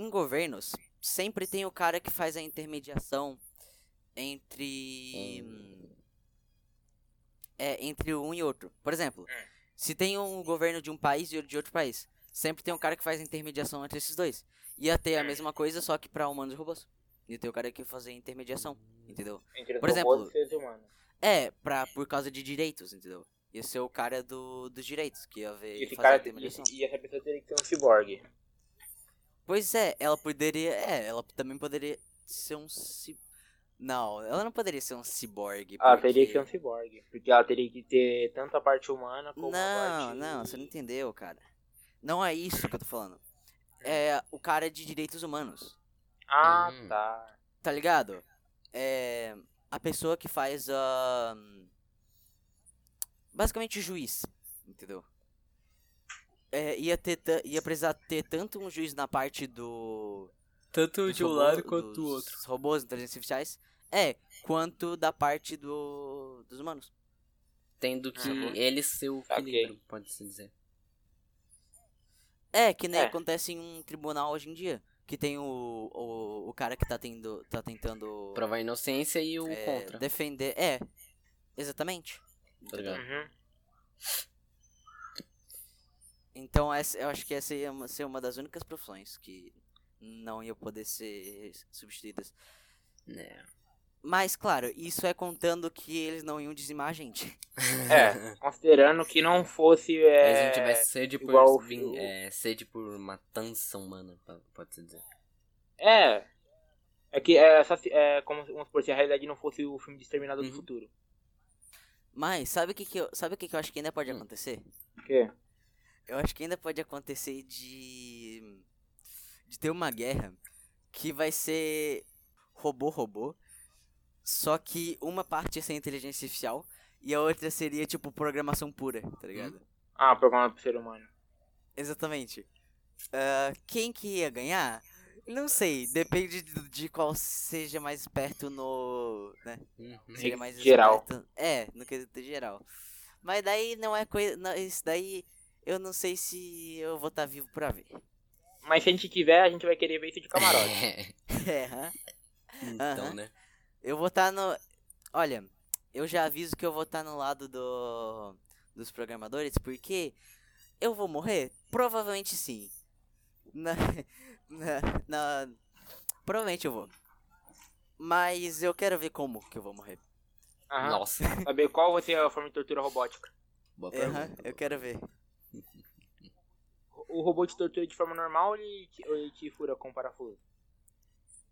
em governos, sempre tem o cara que faz a intermediação entre. É, entre um e outro. Por exemplo, se tem um governo de um país e outro de outro país, sempre tem um cara que faz a intermediação entre esses dois. Ia ter a mesma coisa, só que pra humanos e robôs. Ia ter o cara que fazer a intermediação, entendeu? Entre Por exemplo, seres humanos. É, pra, por causa de direitos, entendeu? Ia ser o cara do, dos direitos, que ia ver E esse fazer a cara e, e essa pessoa teria que ser um ciborgue. Pois é, ela poderia. É, ela também poderia ser um. Ci... Não, ela não poderia ser um ciborgue. Ela porque- teria que ser um ciborgue. Porque ela teria que ter tanto a parte humana como a Não, parte. não, você não entendeu, cara. Não é isso que eu tô falando. É o cara de direitos humanos, Ah, Hum. tá. tá ligado? É. A pessoa que faz a. Basicamente o juiz, entendeu? É, ia, ter, ia precisar ter tanto um juiz na parte do. Tanto de um lado quanto do outro. Robôs, inteligências artificiais. É, quanto da parte do, dos humanos. Tendo que Uhum. ele ser o equilíbrio, pode-se dizer. É, que nem É. acontece em um tribunal hoje em dia. Que tem o, o, o cara que tá, tendo, tá tentando Provar a inocência e o é, contra. defender. É, exatamente. Tá? Uhum. Então essa, eu acho que essa ia uma- ser uma das únicas profissões que não ia poder ser substituídas. É. Mas, claro, isso é contando que eles não iam dizimar a gente. É, (laughs) considerando que não fosse. É, a gente tivesse sede por, igual é, sede por matança humana, pode-se dizer. É. É que é, só se- é como supor, se a realidade não fosse o filme de Exterminado do Uhum. Futuro. Mas, sabe o que, que, eu, sabe o que, que eu acho que ainda pode Hum. acontecer? O quê? Eu acho que ainda pode acontecer de. de ter uma guerra que vai ser robô-robô. Só que uma parte ia ser inteligência artificial e a outra seria tipo programação pura, tá ligado? Ah, programa pro ser humano. Exatamente. Ah, quem que ia ganhar? Não sei, depende de, de qual seja mais esperto no. né? Uhum. Seja mais Geral. esperto- É, no quesito geral. Mas daí não é coisa. não, Isso daí eu não sei se eu vou estar vivo pra ver. Mas se a gente tiver, a gente vai querer ver isso de camarote. (laughs) É, hã? então, Aham. né? Eu vou estar no. Olha, eu já aviso que eu vou estar no lado do dos programadores, porque eu vou morrer? Provavelmente sim. Na, (laughs) na, na- provavelmente eu vou. Mas eu quero ver como que eu vou morrer. Aham. Nossa. (laughs) Saber qual vai ser a forma de tortura robótica. Boa Aham, eu quero ver. O robô te tortura de forma normal ou ele te, ou ele te fura com parafuso?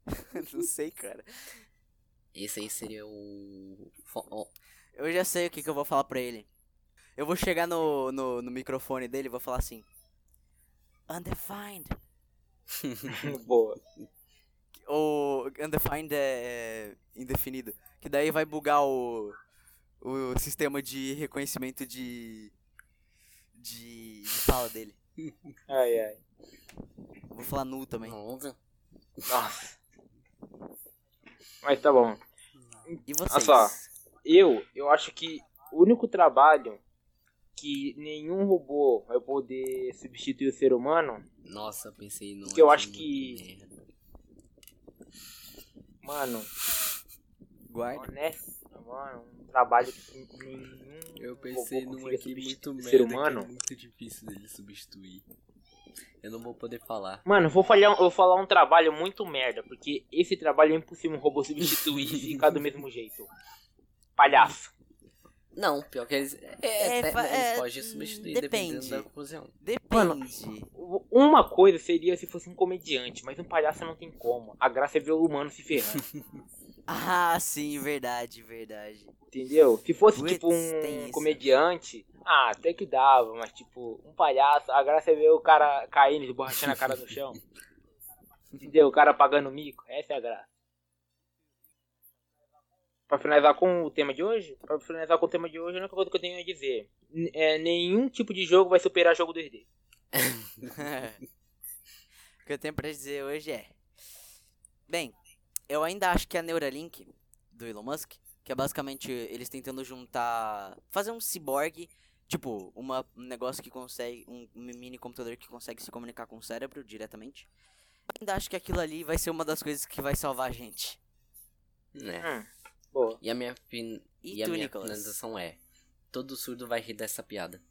(laughs) não sei, cara. Esse aí seria o. ó, Eu já sei o que, que eu vou falar pra ele. Eu vou chegar no, no, no microfone dele e vou falar assim. Undefined. (laughs) Boa. O undefined é indefinido. Que daí vai bugar o, o sistema de reconhecimento de, de, de fala dele. (laughs) Ai, ai. Eu vou falar nu também. Nossa. Nossa. Mas tá bom. E vocês? só. Eu, eu acho que o único trabalho que nenhum robô vai poder substituir o ser humano, Nossa, pensei no. Que eu acho que- mano, Guarda. honesto, mano, um trabalho que nenhum Eu pensei robô num aqui muito substituir o merda ser que humano. é muito difícil dele substituir. Eu não vou poder falar. Mano, eu vou falar, eu vou falar um trabalho muito merda, porque esse trabalho é impossível um robô substituir e ficar do mesmo jeito. Palhaço. Não, pior que eles. É, É, até- fa- eles é, podem substituir depende. dependendo da ocasião. Depende. Uma coisa seria se fosse um comediante, mas um palhaço não tem como. A graça é ver o humano se ferrando, (laughs) Ah, sim, verdade, verdade. entendeu? Se fosse tipo um comediante, ah, até que dava, mas tipo, um palhaço, a graça é ver o cara caindo, esborrachando a cara no chão. (laughs) Entendeu? O cara pagando mico, essa é a graça. Pra finalizar com o tema de hoje, pra finalizar com o tema de hoje, a única coisa que eu tenho a dizer é nenhum tipo de jogo vai superar jogo 2D. (laughs) o que eu tenho pra dizer hoje é. Bem, eu ainda acho que a Neuralink do Elon Musk, que é basicamente eles tentando juntar. fazer um cyborg, tipo, uma, um negócio que consegue. um mini computador que consegue se comunicar com o cérebro diretamente. Ainda acho que aquilo ali vai ser uma das coisas que vai salvar a gente. Né? Hum, boa. E a minha, fin... E e a tu, minha Nicolas? finalização é: todo surdo vai rir dessa piada.